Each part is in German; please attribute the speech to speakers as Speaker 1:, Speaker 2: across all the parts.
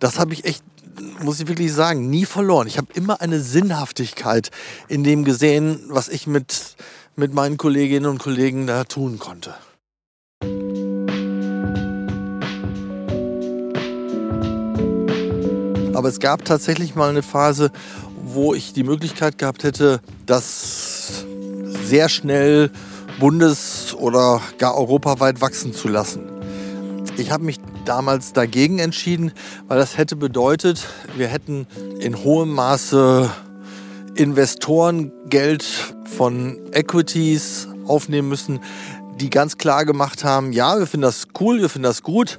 Speaker 1: das habe ich echt, muss ich wirklich sagen, nie verloren. Ich habe immer eine Sinnhaftigkeit in dem gesehen, was ich mit, mit meinen Kolleginnen und Kollegen da tun konnte. Aber es gab tatsächlich mal eine Phase, wo ich die Möglichkeit gehabt hätte, das sehr schnell bundes- oder gar europaweit wachsen zu lassen. Ich habe mich damals dagegen entschieden, weil das hätte bedeutet, wir hätten in hohem Maße Investorengeld von Equities aufnehmen müssen, die ganz klar gemacht haben, ja, wir finden das cool, wir finden das gut,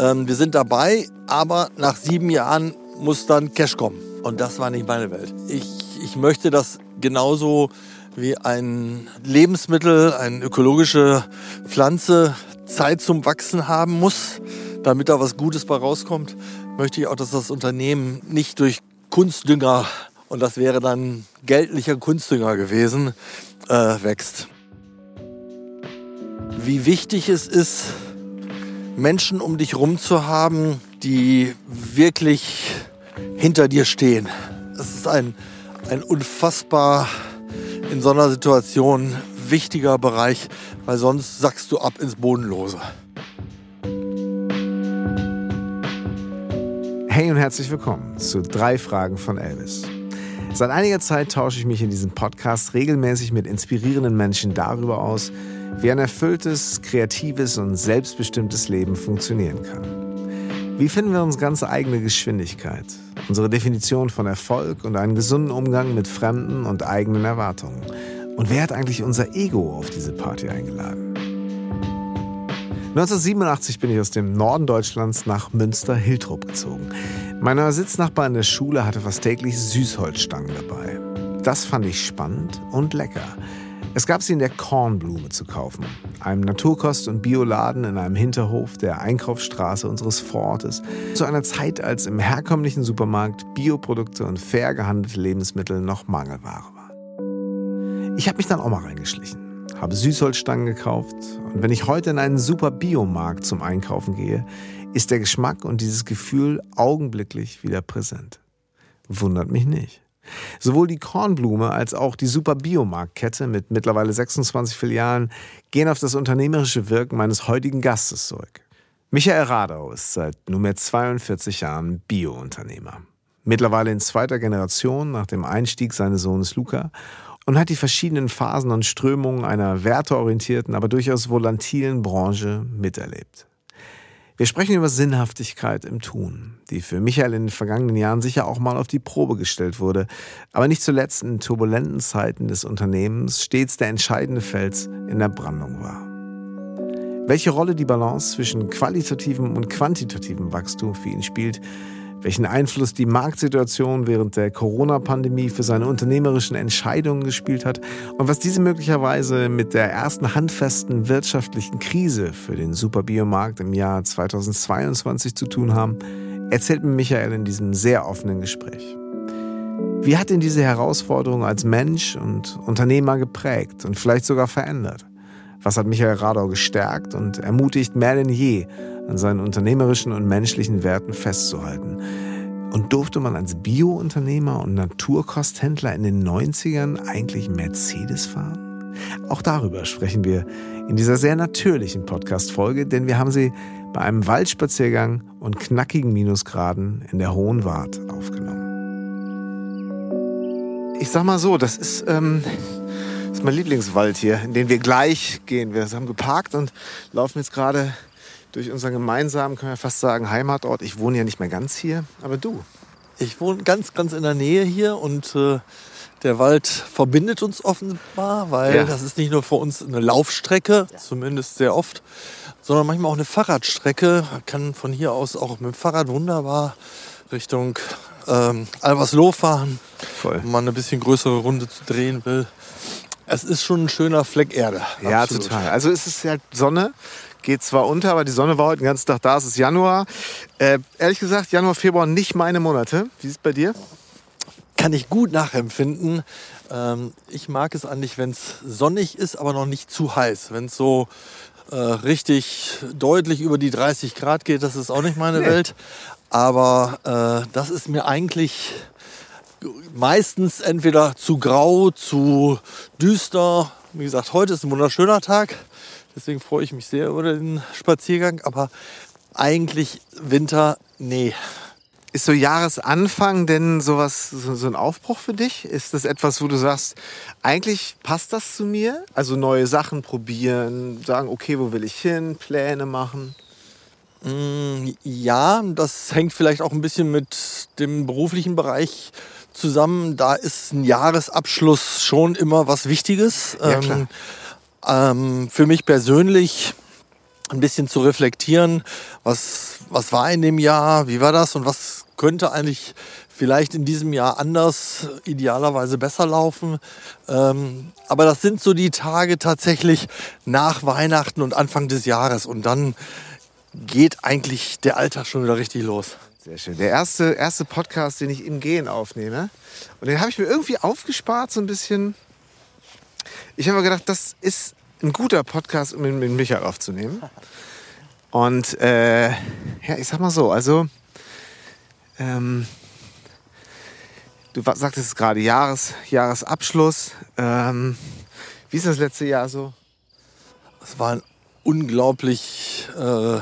Speaker 1: ähm, wir sind dabei, aber nach sieben Jahren muss dann Cash kommen. Und das war nicht meine Welt. Ich, ich möchte das genauso wie ein Lebensmittel, eine ökologische Pflanze Zeit zum Wachsen haben muss, damit da was Gutes bei rauskommt, möchte ich auch, dass das Unternehmen nicht durch Kunstdünger, und das wäre dann geldlicher Kunstdünger gewesen, äh, wächst. Wie wichtig es ist, Menschen um dich rum zu haben, die wirklich hinter dir stehen. Es ist ein, ein unfassbar in so einer Situation wichtiger Bereich, weil sonst sackst du ab ins Bodenlose.
Speaker 2: Hey und herzlich willkommen zu drei Fragen von Elvis. Seit einiger Zeit tausche ich mich in diesem Podcast regelmäßig mit inspirierenden Menschen darüber aus, wie ein erfülltes, kreatives und selbstbestimmtes Leben funktionieren kann. Wie finden wir unsere ganz eigene Geschwindigkeit, unsere Definition von Erfolg und einen gesunden Umgang mit fremden und eigenen Erwartungen? Und wer hat eigentlich unser Ego auf diese Party eingeladen? 1987 bin ich aus dem Norden Deutschlands nach Münster-Hiltrup gezogen. Mein Sitznachbar in der Schule hatte fast täglich Süßholzstangen dabei. Das fand ich spannend und lecker. Es gab sie in der Kornblume zu kaufen, einem Naturkost- und Bioladen in einem Hinterhof der Einkaufsstraße unseres Vorortes, zu einer Zeit, als im herkömmlichen Supermarkt Bioprodukte und fair gehandelte Lebensmittel noch Mangelware waren. Ich habe mich dann auch mal reingeschlichen habe Süßholzstangen gekauft und wenn ich heute in einen super Biomarkt zum Einkaufen gehe, ist der Geschmack und dieses Gefühl augenblicklich wieder präsent. Wundert mich nicht. Sowohl die Kornblume als auch die Super Biomarktkette mit mittlerweile 26 Filialen gehen auf das unternehmerische Wirken meines heutigen Gastes zurück. Michael Radau ist seit nunmehr 42 Jahren Bio-Unternehmer. Mittlerweile in zweiter Generation nach dem Einstieg seines Sohnes Luca und hat die verschiedenen Phasen und Strömungen einer werteorientierten, aber durchaus volatilen Branche miterlebt. Wir sprechen über Sinnhaftigkeit im Tun, die für Michael in den vergangenen Jahren sicher auch mal auf die Probe gestellt wurde, aber nicht zuletzt in turbulenten Zeiten des Unternehmens stets der entscheidende Fels in der Brandung war. Welche Rolle die Balance zwischen qualitativem und quantitativem Wachstum für ihn spielt, welchen Einfluss die Marktsituation während der Corona-Pandemie für seine unternehmerischen Entscheidungen gespielt hat und was diese möglicherweise mit der ersten handfesten wirtschaftlichen Krise für den Superbiomarkt im Jahr 2022 zu tun haben, erzählt mir Michael in diesem sehr offenen Gespräch. Wie hat ihn diese Herausforderung als Mensch und Unternehmer geprägt und vielleicht sogar verändert? Was hat Michael Radau gestärkt und ermutigt mehr denn je, an seinen unternehmerischen und menschlichen Werten festzuhalten. Und durfte man als Bio-Unternehmer und Naturkosthändler in den 90ern eigentlich Mercedes fahren? Auch darüber sprechen wir in dieser sehr natürlichen Podcast-Folge, denn wir haben sie bei einem Waldspaziergang und knackigen Minusgraden in der Hohen Wart aufgenommen. Ich sag mal so, das ist, ähm, das ist mein Lieblingswald hier, in den wir gleich gehen. Wir haben geparkt und laufen jetzt gerade durch unseren gemeinsamen, können wir fast sagen, Heimatort. Ich wohne ja nicht mehr ganz hier, aber du.
Speaker 1: Ich wohne ganz, ganz in der Nähe hier und äh, der Wald verbindet uns offenbar, weil ja. das ist nicht nur für uns eine Laufstrecke, ja. zumindest sehr oft, sondern manchmal auch eine Fahrradstrecke. Man kann von hier aus auch mit dem Fahrrad wunderbar Richtung ähm, Albersloh fahren, Voll. wenn man eine bisschen größere Runde zu drehen will. Es ist schon ein schöner Fleck Erde.
Speaker 2: Ja, absolut. total. Also es ist ja Sonne, geht zwar unter, aber die Sonne war heute den ganzen Tag da. Es ist Januar. Äh, ehrlich gesagt, Januar, Februar nicht meine Monate. Wie ist es bei dir?
Speaker 1: Kann ich gut nachempfinden. Ähm, ich mag es eigentlich, wenn es sonnig ist, aber noch nicht zu heiß. Wenn es so äh, richtig deutlich über die 30 Grad geht, das ist auch nicht meine nee. Welt. Aber äh, das ist mir eigentlich meistens entweder zu grau, zu düster. Wie gesagt, heute ist ein wunderschöner Tag. Deswegen freue ich mich sehr über den Spaziergang. Aber eigentlich Winter, nee.
Speaker 2: Ist so Jahresanfang denn sowas, so, so ein Aufbruch für dich? Ist das etwas, wo du sagst, eigentlich passt das zu mir? Also neue Sachen probieren, sagen, okay, wo will ich hin, Pläne machen?
Speaker 1: Mm, ja, das hängt vielleicht auch ein bisschen mit dem beruflichen Bereich zusammen. Da ist ein Jahresabschluss schon immer was Wichtiges.
Speaker 2: Ja, klar.
Speaker 1: Ähm, für mich persönlich ein bisschen zu reflektieren, was, was war in dem Jahr, wie war das und was könnte eigentlich vielleicht in diesem Jahr anders, idealerweise besser laufen. Ähm, aber das sind so die Tage tatsächlich nach Weihnachten und Anfang des Jahres und dann geht eigentlich der Alltag schon wieder richtig los.
Speaker 2: Sehr schön. Der erste, erste Podcast, den ich im Gehen aufnehme. Und den habe ich mir irgendwie aufgespart, so ein bisschen. Ich habe mir gedacht, das ist ein guter Podcast, um ihn mit Michael aufzunehmen. Und äh, ja, ich sag mal so, also ähm, du sagtest es gerade, Jahres, Jahresabschluss. Ähm, wie ist das letzte Jahr so?
Speaker 1: Es war ein unglaublich äh,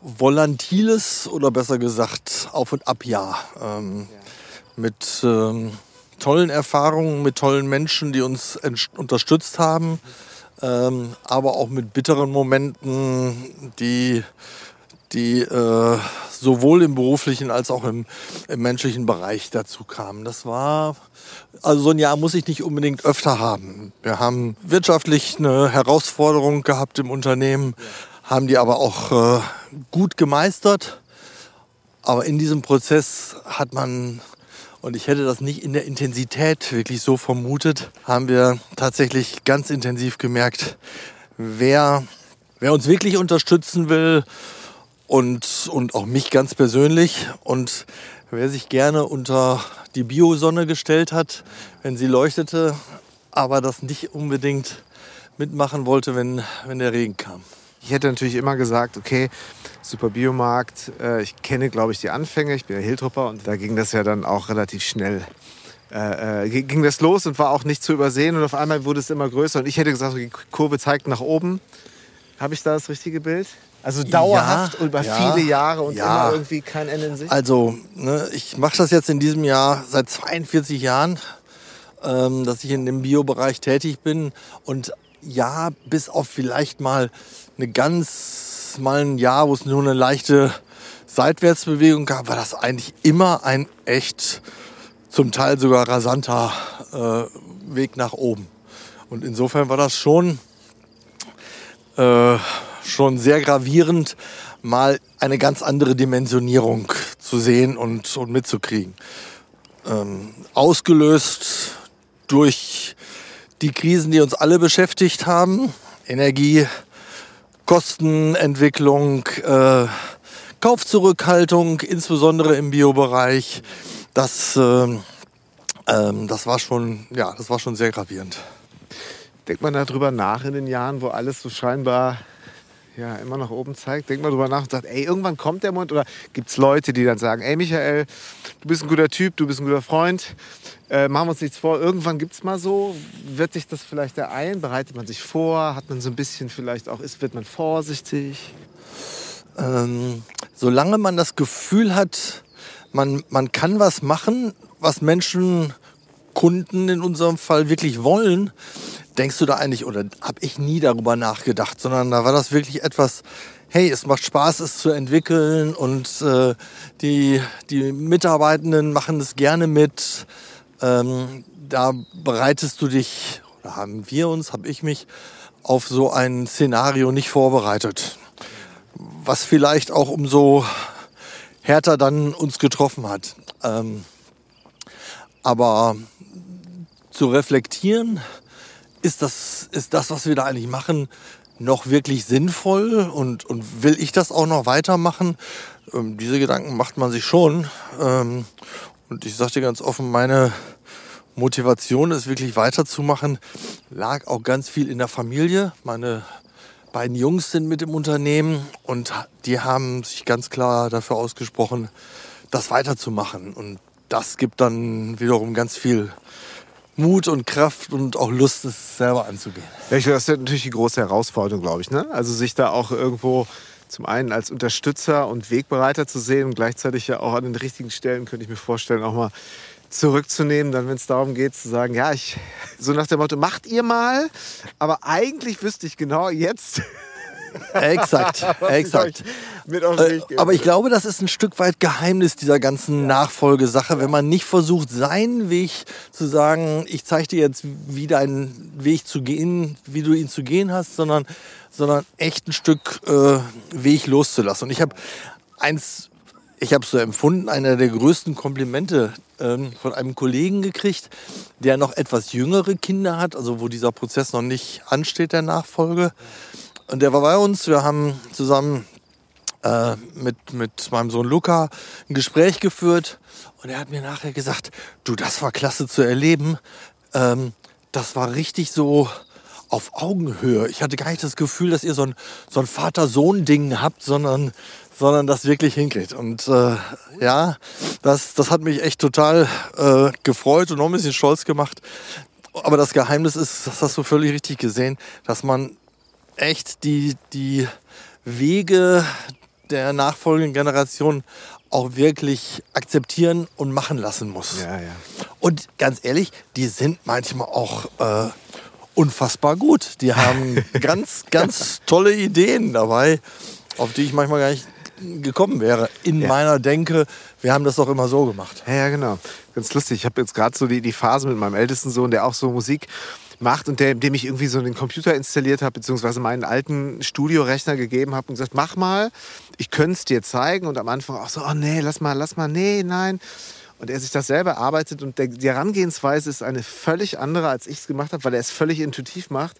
Speaker 1: volatiles oder besser gesagt Auf- und Abjahr. Ähm, Mit ähm, tollen Erfahrungen, mit tollen Menschen, die uns unterstützt haben, ähm, aber auch mit bitteren Momenten, die, die äh, sowohl im beruflichen als auch im, im menschlichen Bereich dazu kamen. Das war, also so ein Jahr muss ich nicht unbedingt öfter haben. Wir haben wirtschaftlich eine Herausforderung gehabt im Unternehmen, haben die aber auch äh, gut gemeistert. Aber in diesem Prozess hat man, und ich hätte das nicht in der Intensität wirklich so vermutet, haben wir tatsächlich ganz intensiv gemerkt, wer, wer uns wirklich unterstützen will und, und auch mich ganz persönlich und wer sich gerne unter die Biosonne gestellt hat, wenn sie leuchtete, aber das nicht unbedingt mitmachen wollte, wenn, wenn der Regen kam.
Speaker 2: Ich hätte natürlich immer gesagt, okay, super Biomarkt. Äh, ich kenne, glaube ich, die Anfänge. Ich bin ja Hiltrupper und da ging das ja dann auch relativ schnell. Äh, äh, ging das los und war auch nicht zu übersehen und auf einmal wurde es immer größer und ich hätte gesagt, die Kurve zeigt nach oben. Habe ich da das richtige Bild? Also dauerhaft
Speaker 1: Ja,
Speaker 2: über
Speaker 1: ja,
Speaker 2: viele Jahre und
Speaker 1: ja.
Speaker 2: immer irgendwie kein Ende in Sicht.
Speaker 1: Also, ne, ich mache das jetzt in diesem Jahr seit 42 Jahren, ähm, dass ich in dem Biobereich tätig bin. Und ja, bis auf vielleicht mal eine ganz, mal ein Jahr, wo es nur eine leichte Seitwärtsbewegung gab, war das eigentlich immer ein echt, zum Teil sogar rasanter äh, Weg nach oben. Und insofern war das schon äh, schon sehr gravierend, mal eine ganz andere Dimensionierung zu sehen und, und mitzukriegen. Ähm, ausgelöst durch die Krisen, die uns alle beschäftigt haben. Energie, Kostenentwicklung, äh, Kaufzurückhaltung, insbesondere im Biobereich. Das, ähm, ähm, das, war schon, ja, das war schon sehr gravierend.
Speaker 2: Denkt man darüber nach in den Jahren, wo alles so scheinbar ja, immer nach oben zeigt? Denkt man darüber nach und sagt, ey, irgendwann kommt der Moment? Oder gibt es Leute, die dann sagen, ey Michael, du bist ein guter Typ, du bist ein guter Freund, äh, machen wir uns nichts vor, irgendwann gibt es mal so, wird sich das vielleicht ereilen? Bereitet man sich vor? Hat man so ein bisschen vielleicht auch, ist, wird man vorsichtig?
Speaker 1: ähm, solange man das Gefühl hat, man, man kann was machen, was Menschen, Kunden in unserem Fall wirklich wollen, denkst du da eigentlich, oder habe ich nie darüber nachgedacht, sondern da war das wirklich etwas, hey, es macht Spaß, es zu entwickeln und äh, die, die Mitarbeitenden machen es gerne mit. Ähm, da bereitest du dich, oder haben wir uns, habe ich mich auf so ein Szenario nicht vorbereitet was vielleicht auch umso härter dann uns getroffen hat. Ähm, aber zu reflektieren, ist das, ist das, was wir da eigentlich machen, noch wirklich sinnvoll und, und will ich das auch noch weitermachen? Ähm, diese Gedanken macht man sich schon. Ähm, und ich dir ganz offen, meine Motivation, es wirklich weiterzumachen, lag auch ganz viel in der Familie. Meine beiden Jungs sind mit im Unternehmen und die haben sich ganz klar dafür ausgesprochen, das weiterzumachen. Und das gibt dann wiederum ganz viel Mut und Kraft und auch Lust, es selber anzugehen.
Speaker 2: Ja, ich, das ist natürlich die große Herausforderung, glaube ich. Ne? Also sich da auch irgendwo zum einen als Unterstützer und Wegbereiter zu sehen und gleichzeitig ja auch an den richtigen Stellen, könnte ich mir vorstellen, auch mal zurückzunehmen, dann wenn es darum geht zu sagen, ja, ich so nach dem Motto, macht ihr mal, aber eigentlich wüsste ich genau jetzt.
Speaker 1: Exakt, exakt. Äh, aber ich glaube, das ist ein Stück weit Geheimnis dieser ganzen Nachfolgesache, wenn man nicht versucht, seinen Weg zu sagen, ich zeige dir jetzt, wie dein Weg zu gehen, wie du ihn zu gehen hast, sondern, sondern echt ein Stück äh, Weg loszulassen. Und ich habe eins ich habe so empfunden, einer der größten Komplimente ähm, von einem Kollegen gekriegt, der noch etwas jüngere Kinder hat, also wo dieser Prozess noch nicht ansteht, der Nachfolge. Und der war bei uns. Wir haben zusammen äh, mit, mit meinem Sohn Luca ein Gespräch geführt. Und er hat mir nachher gesagt, du, das war klasse zu erleben. Ähm, das war richtig so auf Augenhöhe. Ich hatte gar nicht das Gefühl, dass ihr so ein, so ein Vater-Sohn-Ding habt, sondern sondern das wirklich hinkriegt. Und äh, ja, das, das hat mich echt total äh, gefreut und noch ein bisschen stolz gemacht. Aber das Geheimnis ist, das hast du völlig richtig gesehen, dass man echt die, die Wege der nachfolgenden Generation auch wirklich akzeptieren und machen lassen muss.
Speaker 2: Ja, ja.
Speaker 1: Und ganz ehrlich, die sind manchmal auch äh, unfassbar gut. Die haben ganz, ganz tolle Ideen dabei, auf die ich manchmal gar nicht gekommen wäre in ja. meiner Denke. Wir haben das doch immer so gemacht.
Speaker 2: Ja, ja genau. Ganz lustig. Ich habe jetzt gerade so die, die Phase mit meinem ältesten Sohn, der auch so Musik macht und der, dem ich irgendwie so einen Computer installiert habe, beziehungsweise meinen alten Studiorechner gegeben habe und gesagt, mach mal, ich könnte es dir zeigen. Und am Anfang auch so, oh nee, lass mal, lass mal, nee, nein und er sich das selber arbeitet und der, die Herangehensweise ist eine völlig andere, als ich es gemacht habe, weil er es völlig intuitiv macht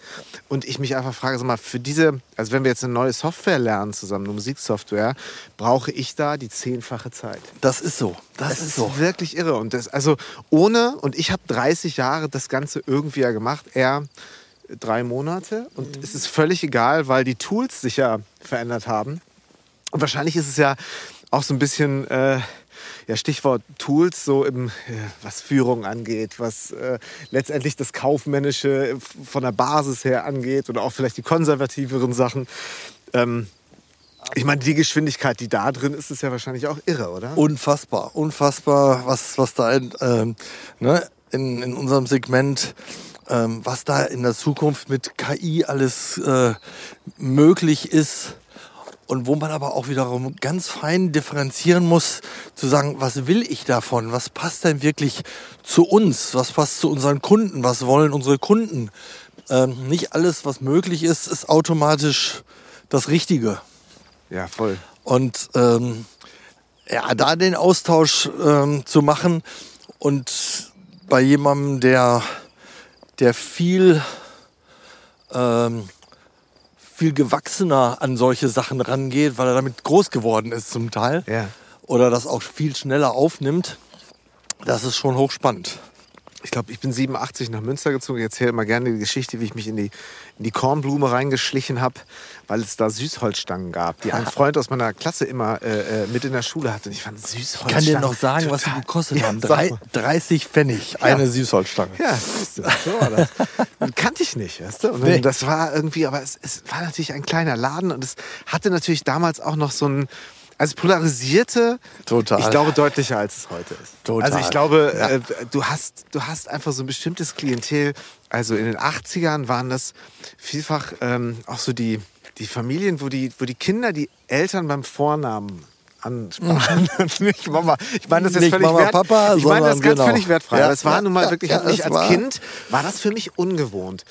Speaker 2: und ich mich einfach frage, sag mal, für diese, also wenn wir jetzt eine neue Software lernen zusammen, eine Musiksoftware, brauche ich da die zehnfache Zeit.
Speaker 1: Das ist so.
Speaker 2: Das, das ist, ist so. wirklich irre und das, also ohne, und ich habe 30 Jahre das Ganze irgendwie ja gemacht, er drei Monate und mhm. es ist völlig egal, weil die Tools sich ja verändert haben. Und wahrscheinlich ist es ja auch so ein bisschen... Äh, ja, Stichwort Tools, so im, was Führung angeht, was äh, letztendlich das Kaufmännische von der Basis her angeht oder auch vielleicht die konservativeren Sachen. Ähm, ich meine, die Geschwindigkeit, die da drin ist, ist ja wahrscheinlich auch irre, oder?
Speaker 1: Unfassbar, unfassbar, was, was da in, ähm, ne, in, in unserem Segment ähm, was da in der Zukunft mit KI alles äh, möglich ist und wo man aber auch wiederum ganz fein differenzieren muss, zu sagen, was will ich davon? Was passt denn wirklich zu uns? Was passt zu unseren Kunden? Was wollen unsere Kunden? Ähm, nicht alles, was möglich ist, ist automatisch das Richtige.
Speaker 2: Ja, voll.
Speaker 1: Und ähm, ja, da den Austausch ähm, zu machen und bei jemandem, der, der viel ähm, viel gewachsener an solche Sachen rangeht, weil er damit groß geworden ist zum Teil.
Speaker 2: Ja.
Speaker 1: Oder das auch viel schneller aufnimmt. Das ist schon hochspannend
Speaker 2: ich glaube, ich bin 87 nach Münster gezogen. Ich erzähle immer gerne die Geschichte, wie ich mich in die, in die Kornblume reingeschlichen habe, weil es da Süßholzstangen gab, die ein Freund aus meiner Klasse immer äh, äh mit in der Schule hatte. Und ich fand Süßholzstangen.
Speaker 1: Ich kann dir noch sagen, total. was die gekostet ja, haben. Drei, 30 Pfennig, ja. eine Süßholzstange.
Speaker 2: Ja, siehst du, so war das. Und kannte ich nicht, weißt du? Und nee. das war irgendwie, aber es, es war natürlich ein kleiner Laden und es hatte natürlich damals auch noch so ein also polarisierte,
Speaker 1: Total.
Speaker 2: ich glaube deutlicher als es heute ist.
Speaker 1: Total.
Speaker 2: Also ich glaube, ja. äh, du hast du hast einfach so ein bestimmtes Klientel. Also in den 80ern waren das vielfach ähm, auch so die die Familien, wo die wo die Kinder die Eltern beim Vornamen ansprachen. Mhm. nicht Mama. Ich meine das ist völlig
Speaker 1: Mama,
Speaker 2: wert,
Speaker 1: Papa,
Speaker 2: Ich meine das ganz
Speaker 1: genau.
Speaker 2: völlig wertfrei.
Speaker 1: Ja,
Speaker 2: das war
Speaker 1: ja,
Speaker 2: nun mal wirklich,
Speaker 1: ja,
Speaker 2: ich als
Speaker 1: war
Speaker 2: Kind war das für mich ungewohnt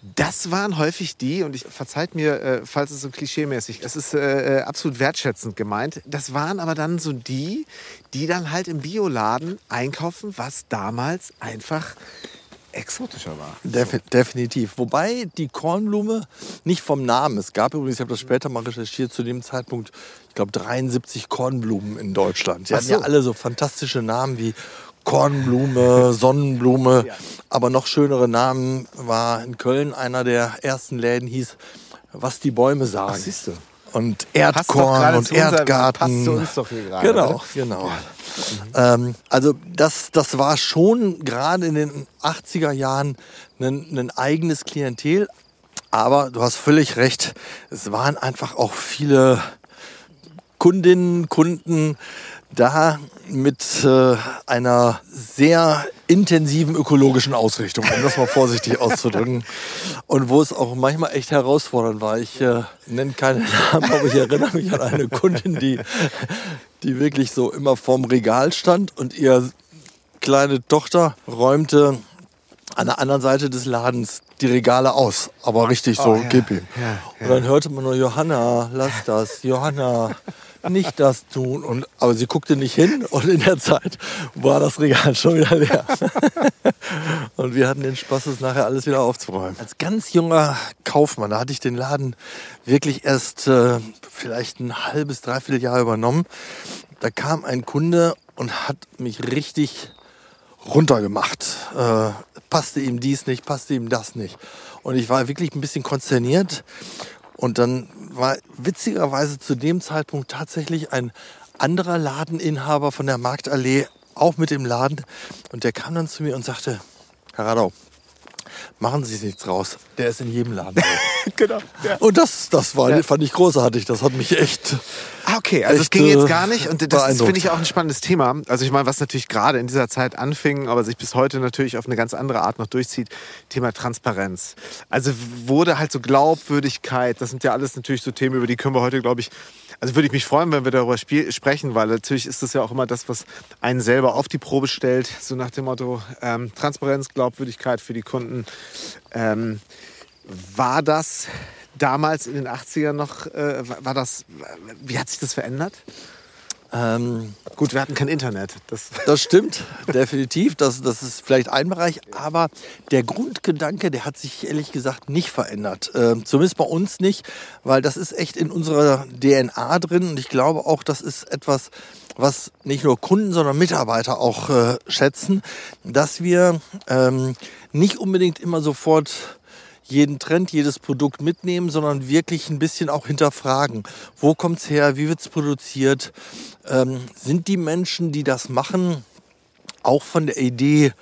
Speaker 2: das waren häufig die, und ich verzeiht mir, äh, falls es so klischeemäßig ist, es ist äh, äh, absolut wertschätzend gemeint. Das waren aber dann so die, die dann halt im Bioladen einkaufen, was damals einfach exotischer war.
Speaker 1: Defi definitiv. Wobei die Kornblume nicht vom Namen. Es gab übrigens, ich habe das später mal recherchiert, zu dem Zeitpunkt, ich glaube, 73 Kornblumen in Deutschland. Die hatten so. ja alle so fantastische Namen wie Kornblume, Sonnenblume. Aber noch schönere Namen war in Köln einer der ersten Läden hieß was die Bäume sagen.
Speaker 2: Ach, siehst du.
Speaker 1: Und Erdkorn und Erdgarten.
Speaker 2: Passt zu uns doch hier gerade.
Speaker 1: Genau,
Speaker 2: oder?
Speaker 1: genau. Ähm, also das, das war schon gerade in den 80er Jahren ein, ein eigenes Klientel. Aber du hast völlig recht, es waren einfach auch viele Kundinnen, Kunden da mit äh, einer sehr intensiven ökologischen Ausrichtung, um das mal vorsichtig auszudrücken. Und wo es auch manchmal echt herausfordernd war. Ich äh, nenne keine Namen, aber ich erinnere mich an eine Kundin, die, die wirklich so immer vorm Regal stand und ihre kleine Tochter räumte an der anderen Seite des Ladens die Regale aus. Aber richtig so,
Speaker 2: Oh, ja.
Speaker 1: gib ihm.
Speaker 2: Ja, ja.
Speaker 1: Und dann hörte man nur, Johanna, lass das, Johanna, nicht das tun. Und, aber sie guckte nicht hin und in der Zeit war das Regal schon wieder leer. und wir hatten den Spaß, es nachher alles wieder aufzuräumen. Als ganz junger Kaufmann, da hatte ich den Laden wirklich erst äh, vielleicht ein halbes, dreiviertel Jahr übernommen. Da kam ein Kunde und hat mich richtig runtergemacht. Äh, passte ihm dies nicht, passte ihm das nicht. Und ich war wirklich ein bisschen konsterniert. Und dann war witzigerweise zu dem Zeitpunkt tatsächlich ein anderer Ladeninhaber von der Marktallee auch mit im Laden. Und der kam dann zu mir und sagte, Herr Radau, machen Sie sich nichts raus. Der ist in jedem Laden.
Speaker 2: genau. Ja.
Speaker 1: und das, das war, fand ich großartig. Das hat mich echt
Speaker 2: Ah, okay, also es ging
Speaker 1: äh,
Speaker 2: jetzt gar nicht und das finde ich auch ein spannendes Thema. Also ich meine, was natürlich gerade in dieser Zeit anfing, aber sich bis heute natürlich auf eine ganz andere Art noch durchzieht, Thema Transparenz. Also wurde halt so Glaubwürdigkeit, das sind ja alles natürlich so Themen, über die können wir heute, glaube ich, also würde ich mich freuen, wenn wir darüber sprechen, weil natürlich ist das ja auch immer das, was einen selber auf die Probe stellt, so nach dem Motto ähm, Transparenz, Glaubwürdigkeit für die Kunden. Ähm, war das damals in den 80ern noch, äh, war das, wie hat sich das verändert?
Speaker 1: Ähm,
Speaker 2: Gut, wir hatten kein Internet. Das,
Speaker 1: Das stimmt, definitiv. Das, das ist vielleicht ein Bereich. Aber der Grundgedanke, der hat sich ehrlich gesagt nicht verändert. Ähm, zumindest bei uns nicht, weil das ist echt in unserer DNA drin. Und ich glaube auch, das ist etwas, was nicht nur Kunden, sondern Mitarbeiter auch äh, schätzen, dass wir ähm, nicht unbedingt immer sofort jeden Trend, jedes Produkt mitnehmen, sondern wirklich ein bisschen auch hinterfragen. Wo kommt's her? Wie wird's produziert? Ähm, sind die Menschen, die das machen, auch von der Idee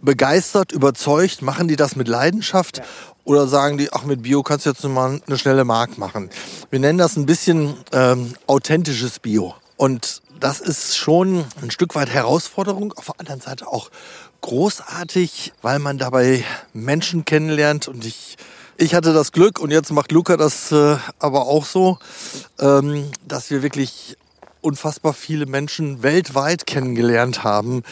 Speaker 1: begeistert, überzeugt? Machen die das mit Leidenschaft? Oder sagen die, ach, mit Bio kannst du jetzt nur mal eine schnelle Mark machen? Wir nennen das ein bisschen ähm, authentisches Bio. Und das ist schon ein Stück weit Herausforderung, auf der anderen Seite auch großartig, weil man dabei Menschen kennenlernt. Und ich, ich hatte das Glück, und jetzt macht Luca das äh, aber auch so, ähm, dass wir wirklich unfassbar viele Menschen weltweit kennengelernt haben,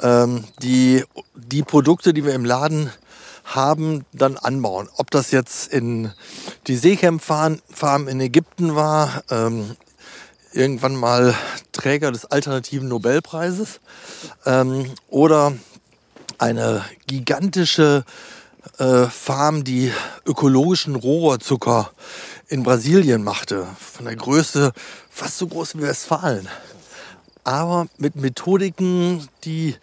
Speaker 1: ähm, die die Produkte, die wir im Laden haben, dann anbauen. Ob das jetzt in die Seekämpfarm Farm in Ägypten war, ähm, irgendwann mal Träger des alternativen Nobelpreises ähm, oder eine gigantische äh, Farm, die ökologischen Rohrzucker in Brasilien machte, von der Größe fast so groß wie Westfalen. Aber mit Methodiken, die,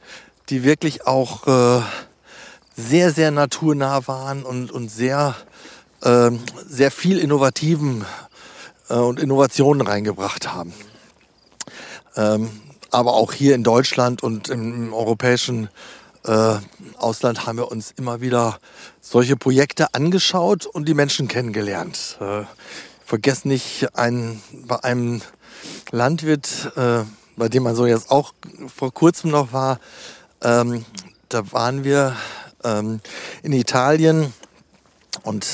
Speaker 1: die wirklich auch äh, sehr, sehr naturnah waren und, und sehr, ähm, sehr viel Innovativen äh, und Innovationen reingebracht haben. Ähm, aber auch hier in Deutschland und im europäischen äh, Ausland haben wir uns immer wieder solche Projekte angeschaut und die Menschen kennengelernt. Äh, vergesst nicht, ein, bei einem Landwirt, äh, bei dem man so jetzt auch vor kurzem noch war, ähm, da waren wir ähm, in Italien und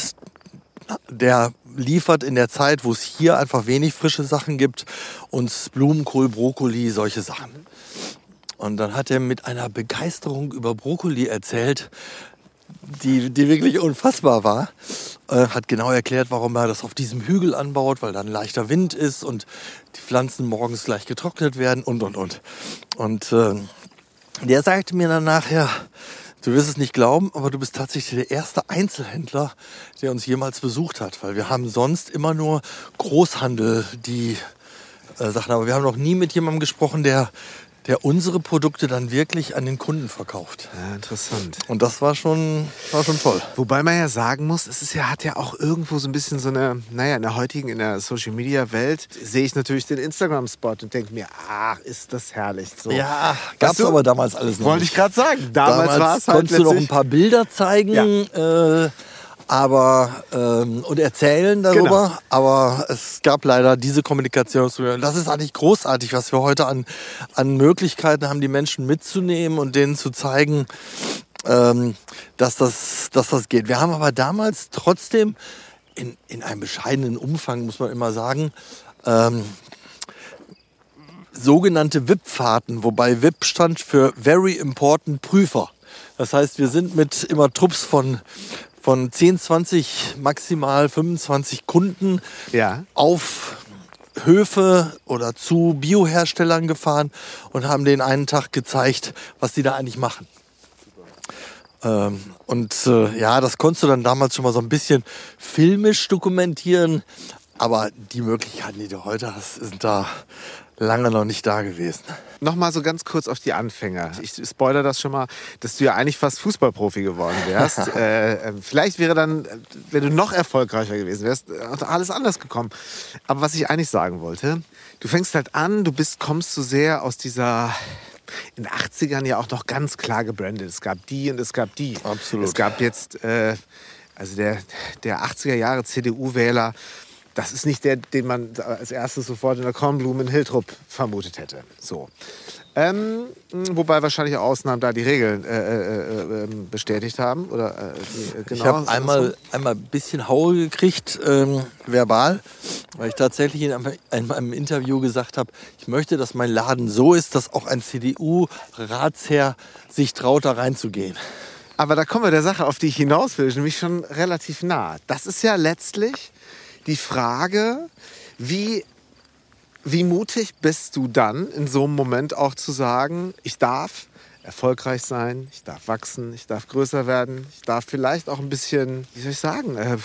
Speaker 1: der liefert in der Zeit, wo es hier einfach wenig frische Sachen gibt, uns Blumenkohl, Brokkoli, solche Sachen. Und dann hat er mit einer Begeisterung über Brokkoli erzählt, die, die wirklich unfassbar war. Äh, hat genau erklärt, warum er das auf diesem Hügel anbaut, weil dann leichter Wind ist und die Pflanzen morgens gleich getrocknet werden und, und, und. Und äh, der sagte mir dann nachher, du wirst es nicht glauben, aber du bist tatsächlich der erste Einzelhändler, der uns jemals besucht hat, weil wir haben sonst immer nur Großhandel, die äh, Sachen, aber wir haben noch nie mit jemandem gesprochen, der der unsere Produkte dann wirklich an den Kunden verkauft.
Speaker 2: Ja, interessant.
Speaker 1: Und das war schon, war schon toll.
Speaker 2: Wobei man ja sagen muss, es ist ja, hat ja auch irgendwo so ein bisschen so eine, naja, in der heutigen, in der Social Media Welt sehe ich natürlich den Instagram-Spot und denke mir, ach, ist das herrlich. So.
Speaker 1: Ja, gab es aber damals alles noch
Speaker 2: Wollte ich gerade sagen. Damals,
Speaker 1: Damals
Speaker 2: war es halt
Speaker 1: konntest du noch ein paar Bilder zeigen, äh, aber ähm, und erzählen darüber.
Speaker 2: Genau.
Speaker 1: Aber es gab leider diese Kommunikation. Und das ist eigentlich großartig, was wir heute an, an Möglichkeiten haben, die Menschen mitzunehmen und denen zu zeigen, ähm, dass, das, dass das geht. Wir haben aber damals trotzdem in, in einem bescheidenen Umfang, muss man immer sagen, ähm, sogenannte VIP-Fahrten, wobei VIP stand für Very Important Prüfer. Das heißt, wir sind mit immer Trupps von, von 10, 20, maximal 25 Kunden
Speaker 2: Ja.
Speaker 1: auf Höfe oder zu Bioherstellern gefahren und haben denen einen Tag gezeigt, was die da eigentlich machen. Ähm, und äh, ja, das konntest du dann damals schon mal so ein bisschen filmisch dokumentieren, aber die Möglichkeiten, die du heute hast, sind da lange noch nicht da gewesen.
Speaker 2: Nochmal so ganz kurz auf die Anfänger. Ich spoiler das schon mal, dass du ja eigentlich fast Fußballprofi geworden wärst. äh, äh, vielleicht wäre dann, wenn du noch erfolgreicher gewesen wärst, äh, alles anders gekommen. Aber was ich eigentlich sagen wollte, du fängst halt an, du bist, kommst so sehr aus dieser in den 80ern ja auch noch ganz klar gebrandet. Es gab die und es gab die.
Speaker 1: Absolut.
Speaker 2: Es gab jetzt, äh, also der, der 80er Jahre CDU-Wähler, das ist nicht der, den man als erstes sofort in der Kornblume in Hiltrup vermutet hätte. So. Ähm, wobei wahrscheinlich auch Ausnahmen da die Regeln äh, äh, äh, bestätigt haben. Oder, äh, äh, genau,
Speaker 1: ich habe einmal, einmal ein bisschen Haue gekriegt, ähm, verbal, weil ich tatsächlich in einem, in einem Interview gesagt habe, ich möchte, dass mein Laden so ist, dass auch ein CDU-Ratsherr sich traut, da reinzugehen.
Speaker 2: Aber da kommen wir der Sache, auf die ich hinaus will, nämlich schon relativ nah. Das ist ja letztlich die Frage, wie, wie mutig bist du dann in so einem Moment auch zu sagen, ich darf erfolgreich sein, ich darf wachsen, ich darf größer werden, ich darf vielleicht auch ein bisschen, wie soll ich sagen, äh,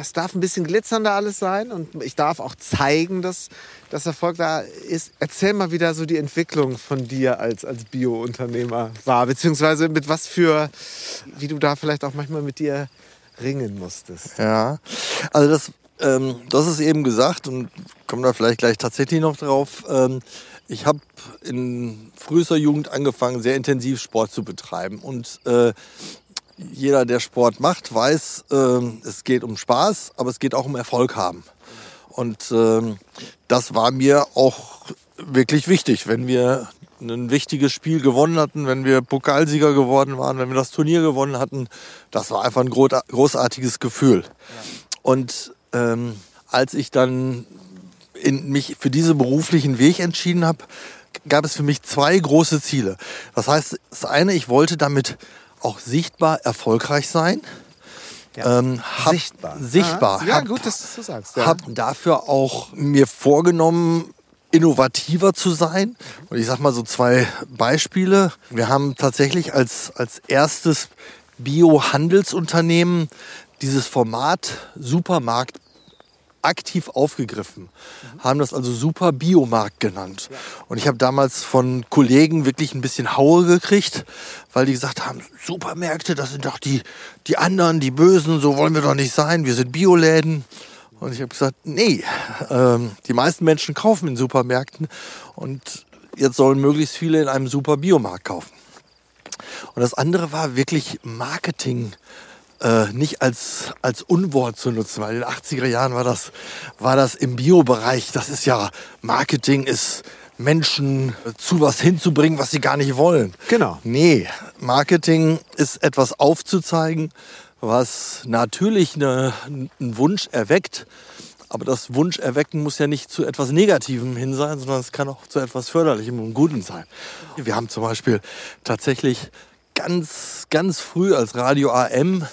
Speaker 2: es darf ein bisschen glitzernder alles sein und ich darf auch zeigen, dass, dass Erfolg da ist. Erzähl mal wieder so die Entwicklung von dir als, als Bio-Unternehmer war, beziehungsweise mit was für, wie du da vielleicht auch manchmal mit dir ringen musstest.
Speaker 1: Ja, also das, ähm, das ist eben gesagt und kommen da vielleicht gleich tatsächlich noch drauf. Ähm, ich habe in frühester Jugend angefangen, sehr intensiv Sport zu betreiben. Und äh, jeder, der Sport macht, weiß, ähm, es geht um Spaß, aber es geht auch um Erfolg haben. Und ähm, das war mir auch wirklich wichtig, wenn wir ein wichtiges Spiel gewonnen hatten, wenn wir Pokalsieger geworden waren, wenn wir das Turnier gewonnen hatten. Das war einfach ein gro- großartiges Gefühl. Und ähm, als ich dann in mich für diesen beruflichen Weg entschieden habe, gab es für mich zwei große Ziele. Das heißt, das eine, ich wollte damit auch sichtbar erfolgreich sein. Ähm, hab,
Speaker 2: sichtbar.
Speaker 1: Sichtbar.
Speaker 2: Ja,
Speaker 1: Hab-
Speaker 2: gut, dass du sagst. Ja.
Speaker 1: habe dafür auch mir vorgenommen, innovativer zu sein. Und ich sag mal so zwei Beispiele. Wir haben tatsächlich als, als erstes Bio-Handelsunternehmen dieses Format Supermarkt aktiv aufgegriffen, haben das also Super Biomarkt genannt. Und ich habe damals von Kollegen wirklich ein bisschen Haue gekriegt, weil die gesagt haben, Supermärkte, das sind doch die, die anderen, die Bösen, so wollen wir doch nicht sein, wir sind Bioläden. Und ich habe gesagt, nee, ähm, die meisten Menschen kaufen in Supermärkten und jetzt sollen möglichst viele in einem Super Biomarkt kaufen. Und das andere war wirklich Marketing äh, nicht als, als Unwort zu nutzen, weil in den 80er Jahren war das, war das im Bio-Bereich. Das ist ja, Marketing ist Menschen zu was hinzubringen, was sie gar nicht wollen.
Speaker 2: Genau.
Speaker 1: Nee, Marketing ist etwas aufzuzeigen, was natürlich eine, einen Wunsch erweckt. Aber das Wunsch erwecken muss ja nicht zu etwas Negativem hin sein, sondern es kann auch zu etwas Förderlichem und Gutem sein. Wir haben zum Beispiel tatsächlich ganz, ganz früh als Radio AM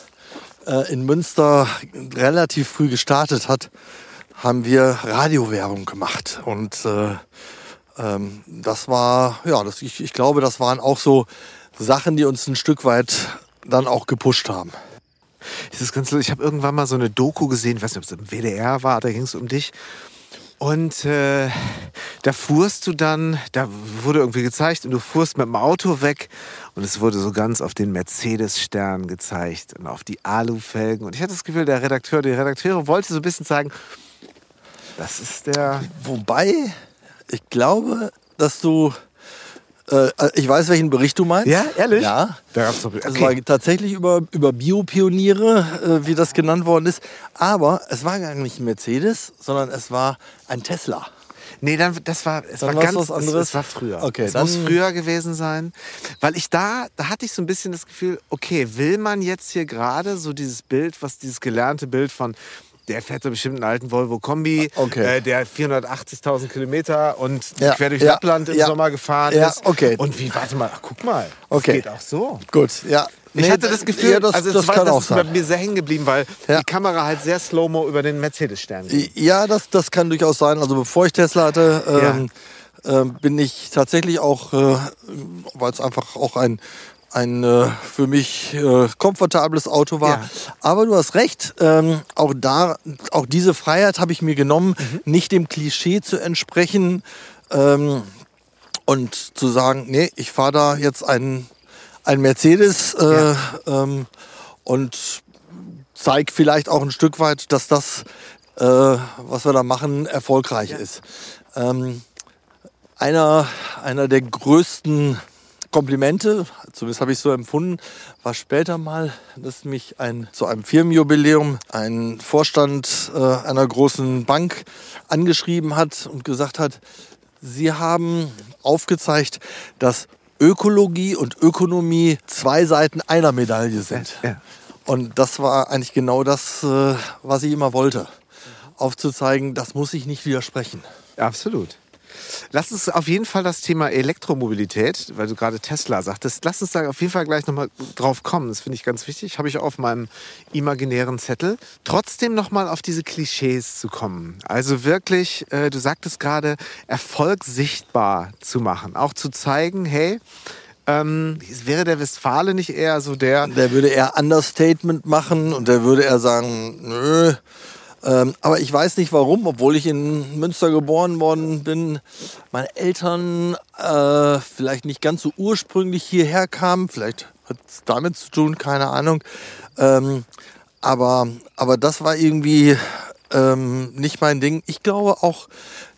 Speaker 1: äh, in Münster relativ früh gestartet hat, haben wir Radiowerbung gemacht. Und äh, ähm, das war, ja, das, ich, ich glaube, das waren auch so Sachen, die uns ein Stück weit dann auch gepusht haben.
Speaker 2: Das ist ganz. Ich habe irgendwann mal so eine Doku gesehen, ich weiß nicht, ob es im WDR war, da ging es um dich. Und äh, da fuhrst du dann, da wurde irgendwie gezeigt und du fuhrst mit dem Auto weg und es wurde so ganz auf den Mercedes-Stern gezeigt und auf die Alufelgen. Und ich hatte das Gefühl, der Redakteur, die Redakteure wollte so ein bisschen zeigen, das ist der.
Speaker 1: Wobei, ich glaube, dass du. Äh, ich weiß, welchen Bericht du meinst.
Speaker 2: Ja, ehrlich?
Speaker 1: Ja.
Speaker 2: Da gab's doch,
Speaker 1: Es
Speaker 2: okay.
Speaker 1: war tatsächlich über, über Biopioniere, äh, wie das genannt worden ist. Aber es war gar nicht ein Mercedes, sondern es war ein Tesla.
Speaker 2: Nee, dann, das war, es
Speaker 1: Dann
Speaker 2: war ganz
Speaker 1: was anderes?
Speaker 2: Es, es war früher.
Speaker 1: Okay,
Speaker 2: es muss früher gewesen sein. Weil ich da, da hatte ich so ein bisschen das Gefühl, okay, will man jetzt hier gerade so dieses Bild, was dieses gelernte Bild von der fährt so bestimmt einen alten Volvo Kombi,
Speaker 1: Okay.
Speaker 2: äh, der 480.000 Kilometer und
Speaker 1: Ja,
Speaker 2: quer durch
Speaker 1: ja,
Speaker 2: Lappland im
Speaker 1: ja.
Speaker 2: Sommer gefahren
Speaker 1: Ja,
Speaker 2: ist.
Speaker 1: okay.
Speaker 2: Und wie, warte mal, ach, guck mal,
Speaker 1: Okay.
Speaker 2: das geht auch so.
Speaker 1: Gut, ja.
Speaker 2: Ich
Speaker 1: Nee,
Speaker 2: hatte das Gefühl,
Speaker 1: ja, das,
Speaker 2: also
Speaker 1: das
Speaker 2: war, das ist bei mir sehr hängen geblieben, weil
Speaker 1: Ja.
Speaker 2: die Kamera halt sehr slow-mo über den Mercedes-Stern geht.
Speaker 1: Ja, das, das kann durchaus sein. Also bevor ich Tesla hatte, ähm, ähm, bin ich tatsächlich auch, äh, weil es einfach auch ein, ein äh, für mich äh, komfortables Auto war.
Speaker 2: Ja.
Speaker 1: Aber du hast recht, ähm, auch da, auch diese Freiheit habe ich mir genommen,
Speaker 2: Mhm.
Speaker 1: nicht dem Klischee zu entsprechen ähm, und zu sagen, nee, ich fahre da jetzt ein, ein Mercedes äh, ähm, und zeigt vielleicht auch ein Stück weit, dass das, äh, was wir da machen, erfolgreich ist. Ähm, einer, einer der größten Komplimente, zumindest habe ich so empfunden, war später mal, dass mich ein, zu einem Firmenjubiläum ein Vorstand äh, einer großen Bank angeschrieben hat und gesagt hat, Sie haben aufgezeigt, dass Ökologie und Ökonomie zwei Seiten einer Medaille sind.
Speaker 2: Ja.
Speaker 1: Und das war eigentlich genau das, äh, was ich immer wollte. Aufzuzeigen, das muss ich nicht widersprechen.
Speaker 2: Absolut. Lass uns auf jeden Fall das Thema Elektromobilität, weil du gerade Tesla sagtest, lass uns da auf jeden Fall gleich nochmal drauf kommen. Das finde ich ganz wichtig. Habe ich auf meinem imaginären Zettel. Trotzdem nochmal auf diese Klischees zu kommen. Also wirklich, äh, du sagtest gerade, Erfolg sichtbar zu machen. Auch zu zeigen, hey, ähm, wäre der Westfale nicht eher so der,
Speaker 1: Der würde eher Understatement machen und der würde eher sagen, nö. Ähm, aber ich weiß nicht warum, obwohl ich in Münster geboren worden bin, meine Eltern äh, vielleicht nicht ganz so ursprünglich hierher kamen. Vielleicht hat es damit zu tun, keine Ahnung. Ähm, aber, aber das war irgendwie ähm, nicht mein Ding. Ich glaube auch,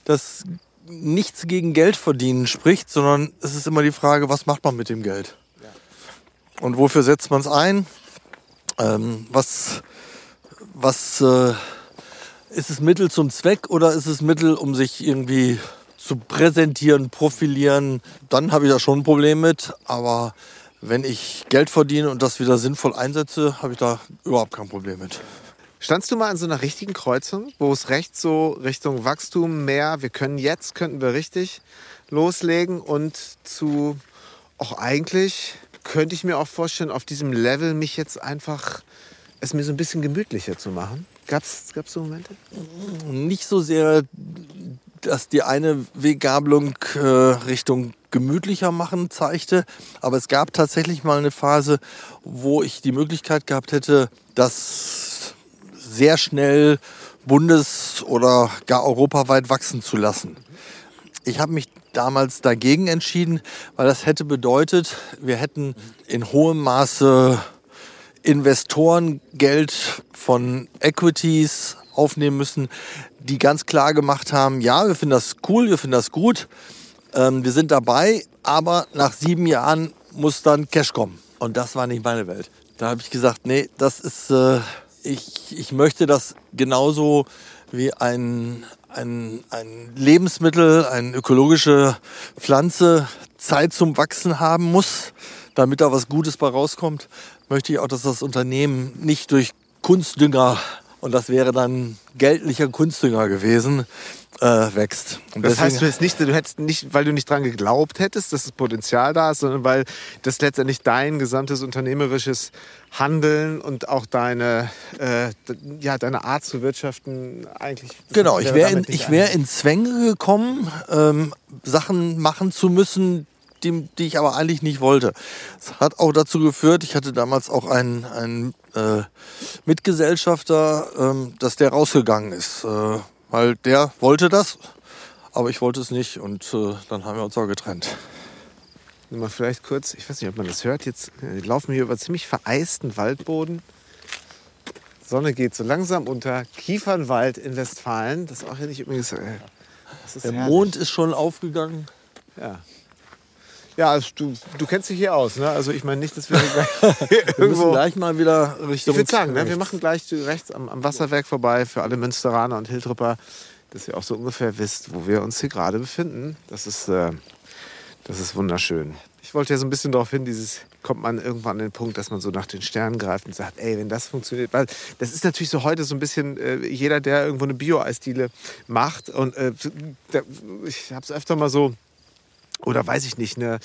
Speaker 1: dass nichts gegen Geld verdienen spricht, sondern es ist immer die Frage, was macht man mit dem Geld? Und wofür setzt man es ein? Ähm, was was äh, ist es Mittel zum Zweck oder ist es Mittel, um sich irgendwie zu präsentieren, profilieren? Dann habe ich da schon ein Problem mit. Aber wenn ich Geld verdiene und das wieder sinnvoll einsetze, habe ich da überhaupt kein Problem mit.
Speaker 2: Standst du mal an so einer richtigen Kreuzung, wo es recht so Richtung Wachstum mehr, wir können jetzt, könnten wir richtig loslegen und zu, auch eigentlich könnte ich mir auch vorstellen, auf diesem Level mich jetzt einfach, es mir so ein bisschen gemütlicher zu machen? Gab's, gab's so Momente?
Speaker 1: Nicht so sehr, dass die eine Weggabelung äh, Richtung gemütlicher machen zeigte, aber es gab tatsächlich mal eine Phase, wo ich die Möglichkeit gehabt hätte, das sehr schnell bundes- oder gar europaweit wachsen zu lassen. Ich habe mich damals dagegen entschieden, weil das hätte bedeutet, wir hätten in hohem Maße Investorengeld von Equities aufnehmen müssen, die ganz klar gemacht haben, ja, wir finden das cool, wir finden das gut, ähm, wir sind dabei, aber nach sieben Jahren muss dann Cash kommen. Und das war nicht meine Welt. Da habe ich gesagt, nee, das ist, äh, ich, ich möchte das genauso wie ein, ein, ein Lebensmittel, eine ökologische Pflanze Zeit zum Wachsen haben muss, damit da was Gutes bei rauskommt, möchte ich auch, dass das Unternehmen nicht durch Kunstdünger, und das wäre dann geldlicher Kunstdünger gewesen, äh, wächst. Und
Speaker 2: Das heißt, du hättest nicht, du hättest nicht, weil du nicht dran geglaubt hättest, dass das Potenzial da ist, sondern weil das letztendlich dein gesamtes unternehmerisches Handeln und auch deine, äh, ja, deine Art zu wirtschaften eigentlich.
Speaker 1: Genau, ich wäre in, ich wär in Zwänge gekommen, ähm, Sachen machen zu müssen, die, die ich aber eigentlich nicht wollte. Es hat auch dazu geführt, ich hatte damals auch einen, einen äh, Mitgesellschafter, ähm, dass der rausgegangen ist, äh, weil der wollte das, aber ich wollte es nicht und äh, dann haben wir uns auch getrennt.
Speaker 2: Mal vielleicht kurz, ich weiß nicht, ob man das hört, jetzt äh, laufen wir hier über ziemlich vereisten Waldboden. Sonne geht so langsam unter. Kiefernwald in Westfalen. Das ist auch hier nicht übrigens. Äh,
Speaker 1: Der
Speaker 2: herrlich.
Speaker 1: Mond ist schon aufgegangen.
Speaker 2: Ja. Ja, also du, du kennst dich hier aus, ne? Also ich meine nicht, dass wir gleich
Speaker 1: Wir müssen
Speaker 2: irgendwo.
Speaker 1: gleich mal wieder Richtung.
Speaker 2: Ich würde sagen, ne, wir machen gleich rechts am, am Wasserwerk vorbei für alle Münsteraner und Hiltrupper, dass ihr auch so ungefähr wisst, wo wir uns hier gerade befinden. Das ist, äh, das ist wunderschön. Ich wollte ja so ein bisschen darauf hin, dieses kommt man irgendwann an den Punkt, dass man so nach den Sternen greift und sagt, ey, wenn das funktioniert, weil das ist natürlich so heute so ein bisschen äh, jeder, der irgendwo eine Bio-Eisdiele macht und äh, der, ich habe es öfter mal so oder weiß ich nicht, eine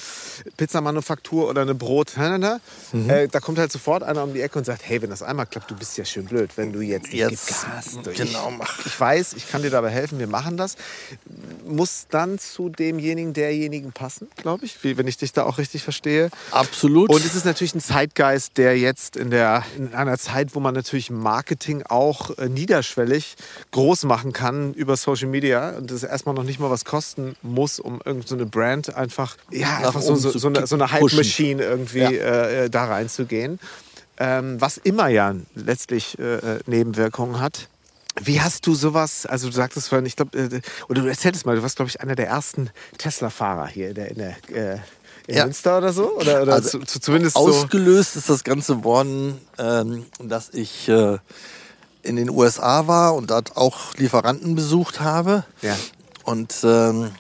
Speaker 2: Pizzamanufaktur oder eine Brot, na. Äh, da kommt halt sofort einer um die Ecke und sagt, hey, wenn das einmal klappt, du bist ja schön blöd, wenn du jetzt,
Speaker 1: Jetzt,
Speaker 2: Gas durch.
Speaker 1: genau, mach.
Speaker 2: Ich weiß, ich kann dir dabei helfen, wir machen das. Muss dann zu demjenigen, derjenigen passen, glaube ich, wie, wenn ich dich da auch richtig verstehe.
Speaker 1: Absolut.
Speaker 2: Und es ist natürlich ein Zeitgeist, der jetzt in, der, in einer Zeit, wo man natürlich Marketing auch äh, niederschwellig groß machen kann über Social Media und das erstmal noch nicht mal was kosten muss, um irgendeine so eine Brand einfach, ja, einfach so, so, so eine, so eine. Hype-Machine irgendwie
Speaker 1: Ja.
Speaker 2: äh, äh, da reinzugehen. Ähm, was immer ja letztlich äh, äh, Nebenwirkungen hat. Wie hast du sowas, also du sagtest vorhin, ich glaube, äh, oder du erzähltest mal, du warst, glaube ich, einer der ersten Tesla-Fahrer hier in der, in der äh, in
Speaker 1: Ja.
Speaker 2: Münster oder so? Oder, oder
Speaker 1: Also
Speaker 2: zu, zu, zumindest so.
Speaker 1: Ausgelöst ist das Ganze worden, ähm, dass ich äh, in den USA war und dort auch Lieferanten besucht habe.
Speaker 2: Ja.
Speaker 1: Und ähm,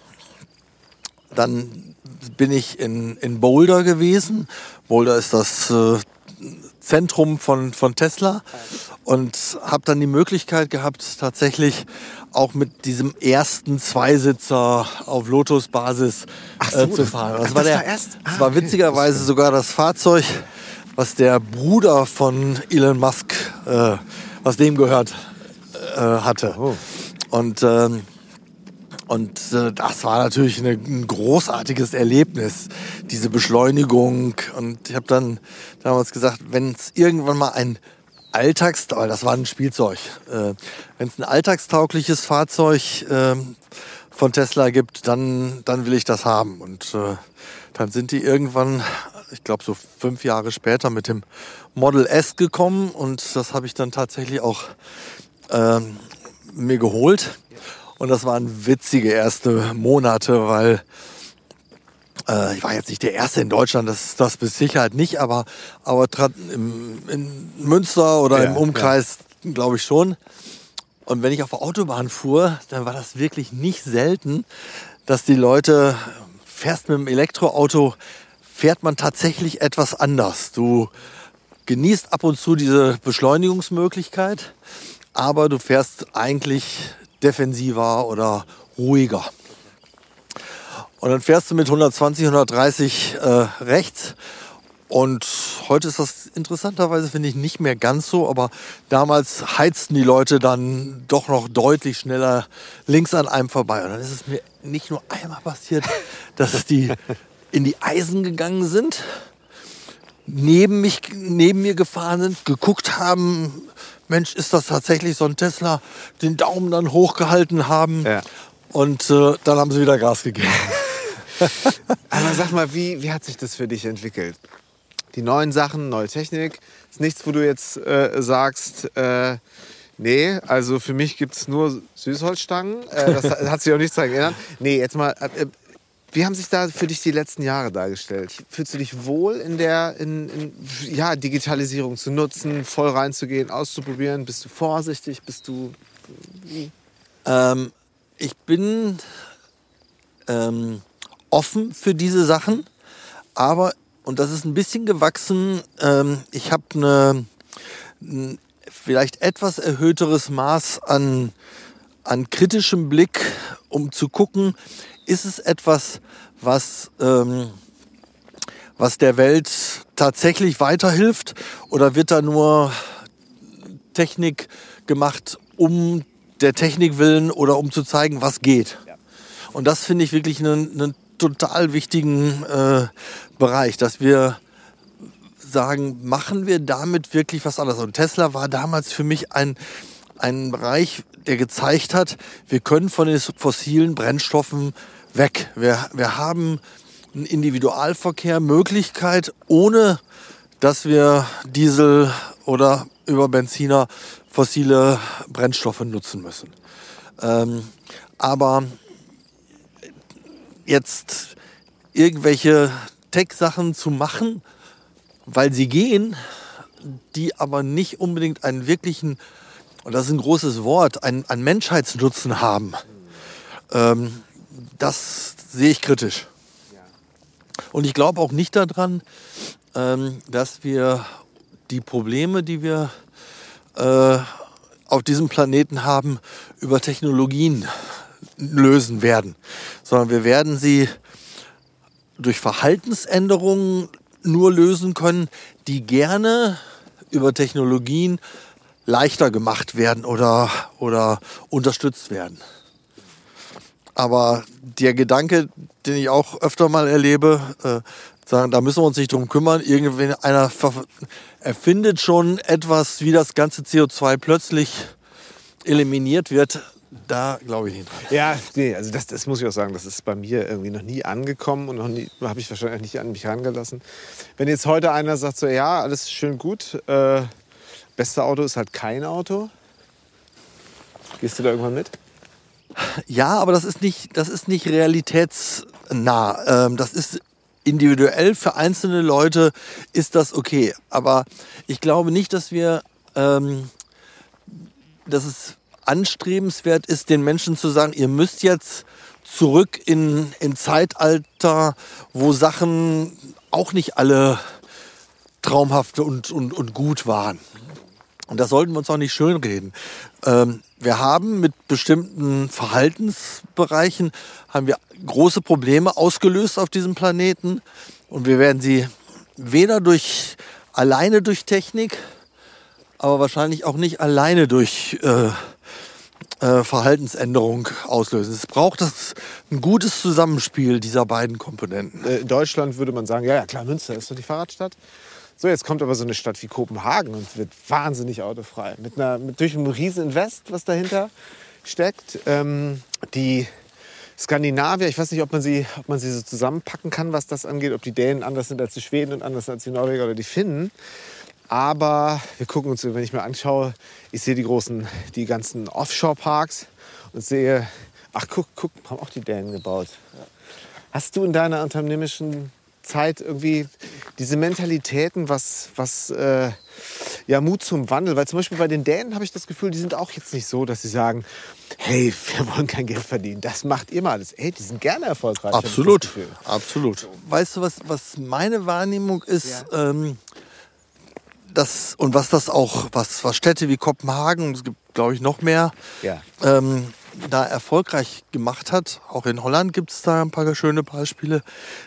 Speaker 1: dann bin ich in, in Boulder gewesen. Boulder ist das äh, Zentrum von, von Tesla und habe dann die Möglichkeit gehabt, tatsächlich auch mit diesem ersten Zweisitzer auf Lotus-Basis
Speaker 2: Ach so,
Speaker 1: äh, zu
Speaker 2: das-
Speaker 1: fahren.
Speaker 2: ach,
Speaker 1: Das war,
Speaker 2: das
Speaker 1: der,
Speaker 2: war erst-
Speaker 1: das
Speaker 2: ah,
Speaker 1: war
Speaker 2: okay.
Speaker 1: witzigerweise sogar das Fahrzeug, was der Bruder von Elon Musk, äh, was dem gehört, äh, hatte.
Speaker 2: Oh.
Speaker 1: Und ähm, und äh, das war natürlich eine, ein großartiges Erlebnis, diese Beschleunigung. Und ich habe dann damals gesagt, wenn es irgendwann mal ein Alltags, weil das war ein Spielzeug, äh, wenn es ein alltagstaugliches Fahrzeug äh, von Tesla gibt, dann, dann will ich das haben. Und äh, dann sind die irgendwann, ich glaube so fünf Jahre später mit dem Model S gekommen und das habe ich dann tatsächlich auch ähm, mir geholt. Und das waren witzige erste Monate, weil äh, ich war jetzt nicht der Erste in Deutschland, das, das mit Sicherheit nicht, aber, aber im, in Münster oder
Speaker 2: Ja,
Speaker 1: im Umkreis glaube ich schon. Und wenn ich auf der Autobahn fuhr, dann war das wirklich nicht selten, dass die Leute, fährst mit dem Elektroauto, fährt man tatsächlich etwas anders. Du genießt ab und zu diese Beschleunigungsmöglichkeit, aber du fährst eigentlich defensiver oder ruhiger. Und dann fährst du mit 120, 130 äh, rechts. Und heute ist das interessanterweise, finde ich, nicht mehr ganz so. Aber damals heizten die Leute dann doch noch deutlich schneller links an einem vorbei. Und dann ist es mir nicht nur einmal passiert, dass die in die Eisen gegangen sind, neben, mich, neben mir gefahren sind, geguckt haben, Mensch, ist das tatsächlich so ein Tesla, den Daumen dann hochgehalten haben.
Speaker 2: Ja.
Speaker 1: Und äh, dann haben sie wieder Gas gegeben.
Speaker 2: Aber sag mal, wie, wie hat sich das für dich entwickelt? Die neuen Sachen, neue Technik, ist nichts, wo du jetzt äh, sagst, äh, nee, also für mich gibt es nur Süßholzstangen. Äh, das hat- sich auch nichts daran geändert. Nee, jetzt mal, äh, wie haben sich da für dich die letzten Jahre dargestellt? Fühlst du dich wohl in der in, in, ja, Digitalisierung zu nutzen, voll reinzugehen, auszuprobieren? Bist du vorsichtig? Bist du.
Speaker 1: Ähm, ich bin ähm, offen für diese Sachen, aber, und das ist ein bisschen gewachsen, ähm, ich habe ein vielleicht etwas erhöhteres Maß an, an kritischem Blick, um zu gucken, ist es etwas, was, ähm, was der Welt tatsächlich weiterhilft oder wird da nur Technik gemacht, um der Technik willen oder um zu zeigen, was geht. Und das finde ich wirklich einen, einen total wichtigen äh, Bereich, dass wir sagen, machen wir damit wirklich was anderes. Und Tesla war damals für mich ein, ein Bereich, der gezeigt hat, wir können von den fossilen Brennstoffen weg. Wir, wir haben einen Individualverkehr, Möglichkeit, ohne dass wir Diesel oder über Benziner fossile Brennstoffe nutzen müssen. Ähm, aber jetzt irgendwelche Tech-Sachen zu machen, weil sie gehen, die aber nicht unbedingt einen wirklichen, und das ist ein großes Wort, einen, einen Menschheitsnutzen haben, ähm, das sehe ich kritisch. Und ich glaube auch nicht daran, ähm, dass wir die Probleme, die wir äh, auf diesem Planeten haben, über Technologien lösen werden, sondern wir werden sie durch Verhaltensänderungen nur lösen können, die gerne über Technologien leichter gemacht werden oder, oder unterstützt werden. Aber der Gedanke, den ich auch öfter mal erlebe, äh, sagen, da müssen wir uns nicht drum kümmern. Irgendeiner erfindet schon etwas, wie das ganze CO2 plötzlich eliminiert wird. Da glaube ich nicht.
Speaker 2: Ja, nee, also das, das muss ich auch sagen, das ist bei mir irgendwie noch nie angekommen und noch nie habe ich wahrscheinlich nicht an mich herangelassen. Wenn jetzt heute einer sagt so, ja, alles schön gut, äh, beste Auto ist halt kein Auto, gehst du da irgendwann mit?
Speaker 1: Ja, aber das ist nicht, das ist nicht realitätsnah. Ähm, das ist individuell für einzelne Leute ist das okay. Aber ich glaube nicht, dass wir, ähm, dass es anstrebenswert ist, den Menschen zu sagen, ihr müsst jetzt zurück in, in Zeitalter, wo Sachen auch nicht alle traumhaft und, und, und gut waren. Und das sollten wir uns auch nicht schönreden. Ähm, wir haben mit bestimmten Verhaltensbereichen haben wir große Probleme ausgelöst auf diesem Planeten und wir werden sie weder durch alleine durch Technik, aber wahrscheinlich auch nicht alleine durch äh, äh, Verhaltensänderung auslösen. Es braucht das, ein gutes Zusammenspiel dieser beiden Komponenten.
Speaker 2: Äh, in Deutschland würde man sagen, ja, ja klar, Münster ist doch die Fahrradstadt. So, jetzt kommt aber so eine Stadt wie Kopenhagen und wird wahnsinnig autofrei. Mit einer, mit, durch ein riesen Invest, was dahinter steckt. Ähm, die Skandinavier, ich weiß nicht, ob man, sie, ob man sie so zusammenpacken kann, was das angeht, ob die Dänen anders sind als die Schweden und anders als die Norweger oder die Finnen. Aber wir gucken uns, wenn ich mir anschaue, ich sehe die großen, die ganzen Offshore-Parks und sehe, ach guck, guck, haben auch die Dänen gebaut. Hast du in deiner unternehmerischen Zeit irgendwie diese Mentalitäten, was, was äh, ja, Mut zum Wandel. Weil zum Beispiel bei den Dänen habe ich das Gefühl, die sind auch jetzt nicht so, dass sie sagen, hey, wir wollen kein Geld verdienen. Das macht ihr mal alles. Ey, die sind gerne erfolgreich.
Speaker 1: Absolut, absolut. Weißt du, was, was meine Wahrnehmung ist? Ja. Ähm, das, und was das auch, was, was Städte wie Kopenhagen, es gibt glaube ich noch mehr, ja. ähm, da erfolgreich gemacht hat. Auch in Holland gibt es da ein paar schöne Beispiele.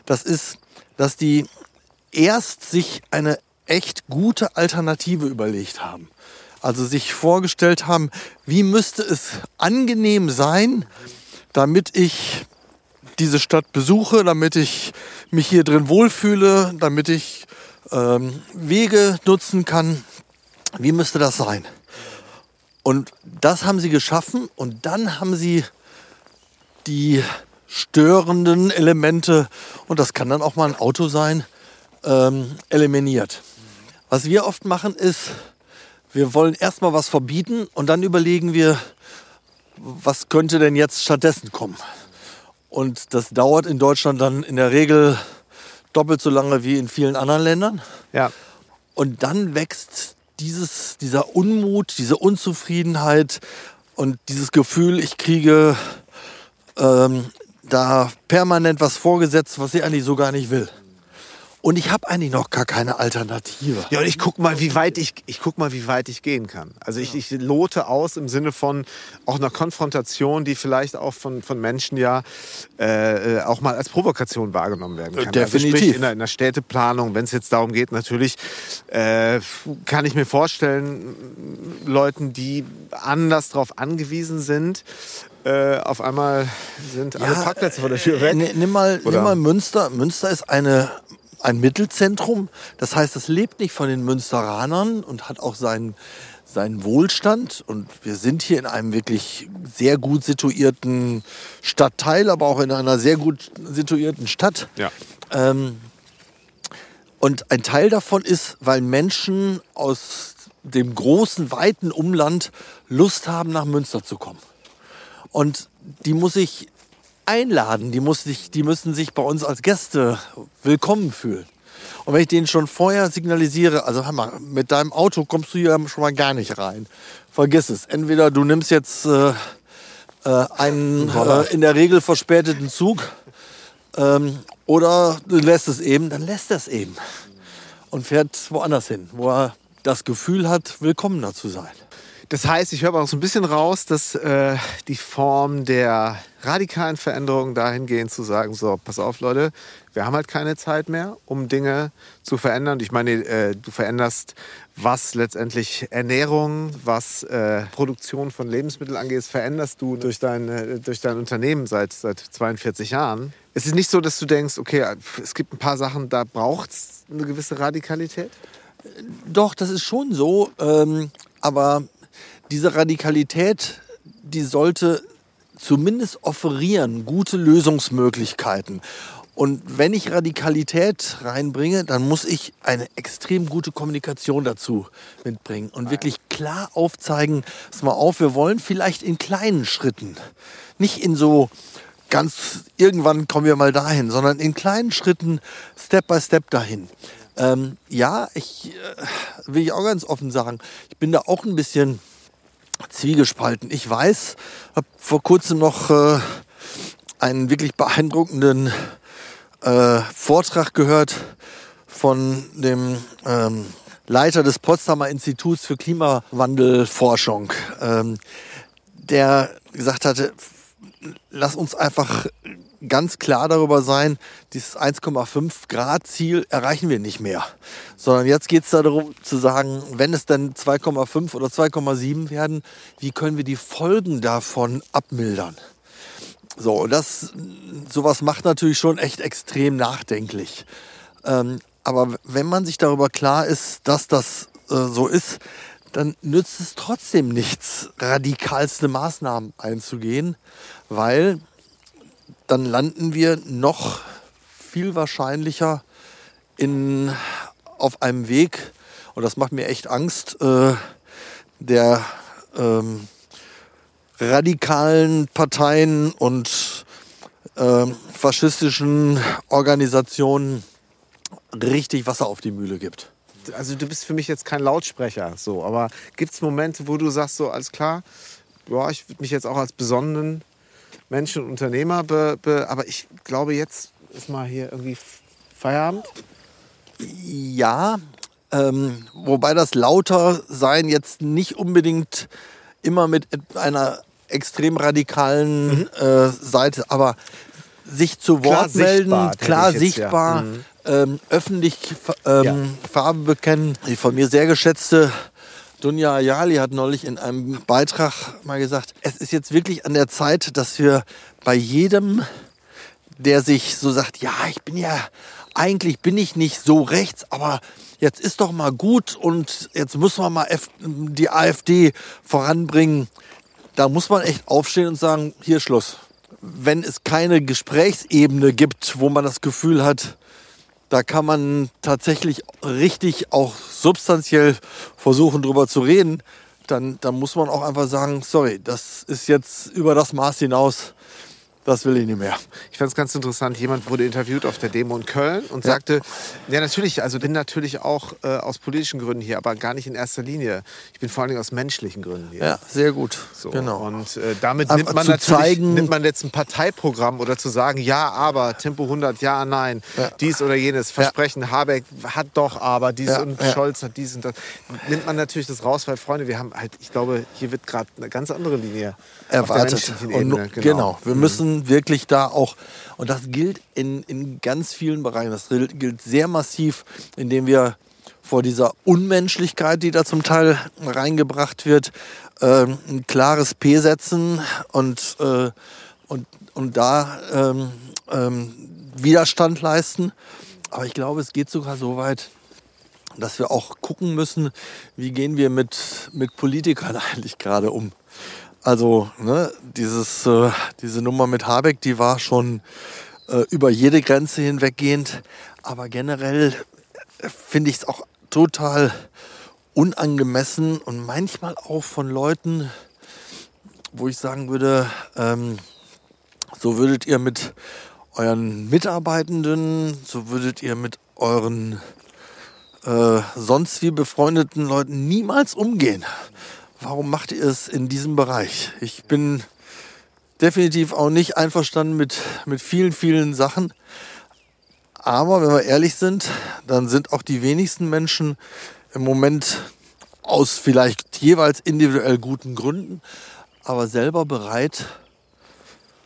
Speaker 1: Das ist dass die erst sich eine echt gute Alternative überlegt haben. Also sich vorgestellt haben, wie müsste es angenehm sein, damit ich diese Stadt besuche, damit ich mich hier drin wohlfühle, damit ich ähm, Wege nutzen kann. Wie müsste das sein? Und das haben sie geschaffen und dann haben sie die störenden Elemente, und das kann dann auch mal ein Auto sein, ähm, eliminiert. Was wir oft machen ist, wir wollen erstmal was verbieten und dann überlegen wir, was könnte denn jetzt stattdessen kommen. Und das dauert in Deutschland dann in der Regel doppelt so lange wie in vielen anderen Ländern.
Speaker 2: Ja.
Speaker 1: Und dann wächst dieses, dieser Unmut, diese Unzufriedenheit und dieses Gefühl, ich kriege ähm, da permanent was vorgesetzt, was sie eigentlich so gar nicht will. Und ich habe eigentlich noch gar keine Alternative.
Speaker 2: Ja, und ich guck mal, wie weit ich, ich guck mal, wie weit ich gehen kann. Also ich, ich lote aus im Sinne von auch einer Konfrontation, die vielleicht auch von, von Menschen ja äh, auch mal als Provokation wahrgenommen werden kann.
Speaker 1: Definitiv.
Speaker 2: Also sprich in der, in der Städteplanung, wenn es jetzt darum geht, natürlich äh, kann ich mir vorstellen, Leuten, die anders darauf angewiesen sind, äh, auf einmal sind alle ja, Parkplätze vor der Tür weg.
Speaker 1: Nimm mal, nimm mal Münster. Münster ist eine, ein Mittelzentrum. Das heißt, es lebt nicht von den Münsteranern und hat auch seinen, seinen Wohlstand. Und wir sind hier in einem wirklich sehr gut situierten Stadtteil, aber auch in einer sehr gut situierten Stadt.
Speaker 2: Ja.
Speaker 1: Ähm, und ein Teil davon ist, weil Menschen aus dem großen, weiten Umland Lust haben, nach Münster zu kommen. Und die muss ich einladen, die, muss ich, die müssen sich bei uns als Gäste willkommen fühlen. Und wenn ich denen schon vorher signalisiere, also hör mal, mit deinem Auto kommst du hier schon mal gar nicht rein. Vergiss es. Entweder du nimmst jetzt äh, äh, einen äh, in der Regel verspäteten Zug ähm, oder du lässt es eben, dann lässt er es eben. Und fährt woanders hin, wo er das Gefühl hat, willkommener zu sein.
Speaker 2: Das heißt, ich höre auch so ein bisschen raus, dass äh, die Form der radikalen Veränderung dahingehend zu sagen, so, pass auf Leute, wir haben halt keine Zeit mehr, um Dinge zu verändern. Ich meine, äh, du veränderst, was letztendlich Ernährung, was äh, Produktion von Lebensmitteln angeht, veränderst du durch dein, äh, durch dein Unternehmen seit, seit 42 Jahren. Es ist nicht so, dass du denkst, okay, es gibt ein paar Sachen, da braucht es eine gewisse Radikalität?
Speaker 1: Doch, das ist schon so. Ähm, aber diese Radikalität, die sollte zumindest offerieren, gute Lösungsmöglichkeiten. Und wenn ich Radikalität reinbringe, dann muss ich eine extrem gute Kommunikation dazu mitbringen und wirklich klar aufzeigen, pass mal auf, wir wollen vielleicht in kleinen Schritten, nicht in so ganz, irgendwann kommen wir mal dahin, sondern in kleinen Schritten, Step by Step dahin. Ähm, ja, ich äh, will ich auch ganz offen sagen, ich bin da auch ein bisschen zwiegespalten. Ich weiß, habe vor kurzem noch äh, einen wirklich beeindruckenden äh, Vortrag gehört von dem ähm, Leiter des Potsdamer Instituts für Klimawandelforschung, ähm, der gesagt hatte, lass uns einfach ganz klar darüber sein, dieses 1,5 Grad Ziel erreichen wir nicht mehr. Sondern jetzt geht es darum zu sagen, wenn es dann 2,5 oder 2,7 werden, wie können wir die Folgen davon abmildern? So, und das, sowas macht natürlich schon echt extrem nachdenklich. Ähm, aber wenn man sich darüber klar ist, dass das äh, so ist, dann nützt es trotzdem nichts, radikalste Maßnahmen einzugehen, weil dann landen wir noch viel wahrscheinlicher in, auf einem Weg, und das macht mir echt Angst, äh, der ähm, radikalen Parteien und äh, faschistischen Organisationen richtig Wasser auf die Mühle gibt.
Speaker 2: Also du bist für mich jetzt kein Lautsprecher, so, aber gibt es Momente, wo du sagst, so alles klar, ja, ich würde mich jetzt auch als besonnenen Menschen und Unternehmer, be, be, aber ich glaube, jetzt ist mal hier irgendwie Feierabend.
Speaker 1: Ja, ähm, wobei das lauter sein jetzt nicht unbedingt immer mit einer extrem radikalen mhm. äh, Seite, aber sich zu Wort klar melden, sichtbar, klar sichtbar, ja. mhm. ähm, öffentlich ähm, ja. Farbe bekennen. Die von mir sehr geschätzte Dunja Ayali hat neulich in einem Beitrag mal gesagt, es ist jetzt wirklich an der Zeit, dass wir bei jedem, der sich so sagt, ja, ich bin ja, eigentlich bin ich nicht so rechts, aber jetzt ist doch mal gut und jetzt muss man mal die AfD voranbringen. Da muss man echt aufstehen und sagen, hier Schluss. Wenn es keine Gesprächsebene gibt, wo man das Gefühl hat, da kann man tatsächlich richtig auch substanziell versuchen, drüber zu reden. Dann, dann muss man auch einfach sagen, sorry, das ist jetzt über das Maß hinaus, das will ich nicht mehr.
Speaker 2: Ich fand es ganz interessant. Jemand wurde interviewt auf der Demo in Köln und ja. sagte, ja natürlich, also bin natürlich auch äh, aus politischen Gründen hier, aber gar nicht in erster Linie. Ich bin vor allen Dingen aus menschlichen Gründen hier.
Speaker 1: Ja, sehr gut.
Speaker 2: So. Genau. Und äh, damit aber nimmt man natürlich zeigen, nimmt man jetzt ein Parteiprogramm oder zu sagen, ja, aber Tempo 100, ja, nein, ja. dies oder jenes, Versprechen, ja. Habeck hat doch aber, dies und Scholz hat dies und das. Nimmt man natürlich das raus, weil Freunde, wir haben halt, ich glaube, hier wird gerade eine ganz andere Linie
Speaker 1: erwartet. Genau. genau. Wir müssen wirklich da auch, und das gilt in, in ganz vielen Bereichen, das gilt sehr massiv, indem wir vor dieser Unmenschlichkeit, die da zum Teil reingebracht wird, äh, ein klares P setzen und, äh, und, und da ähm, ähm, Widerstand leisten. Aber ich glaube, es geht sogar so weit, dass wir auch gucken müssen, wie gehen wir mit, mit Politikern eigentlich gerade um. Also ne, dieses, äh, diese Nummer mit Habeck, die war schon äh, über jede Grenze hinweggehend. Aber generell äh, finde ich es auch total unangemessen und manchmal auch von Leuten, wo ich sagen würde, ähm, so würdet ihr mit euren Mitarbeitenden, so würdet ihr mit euren äh, sonst wie befreundeten Leuten niemals umgehen. Warum macht ihr es in diesem Bereich? Ich bin definitiv auch nicht einverstanden mit, mit vielen, vielen Sachen. Aber wenn wir ehrlich sind, dann sind auch die wenigsten Menschen im Moment aus vielleicht jeweils individuell guten Gründen, aber selber bereit,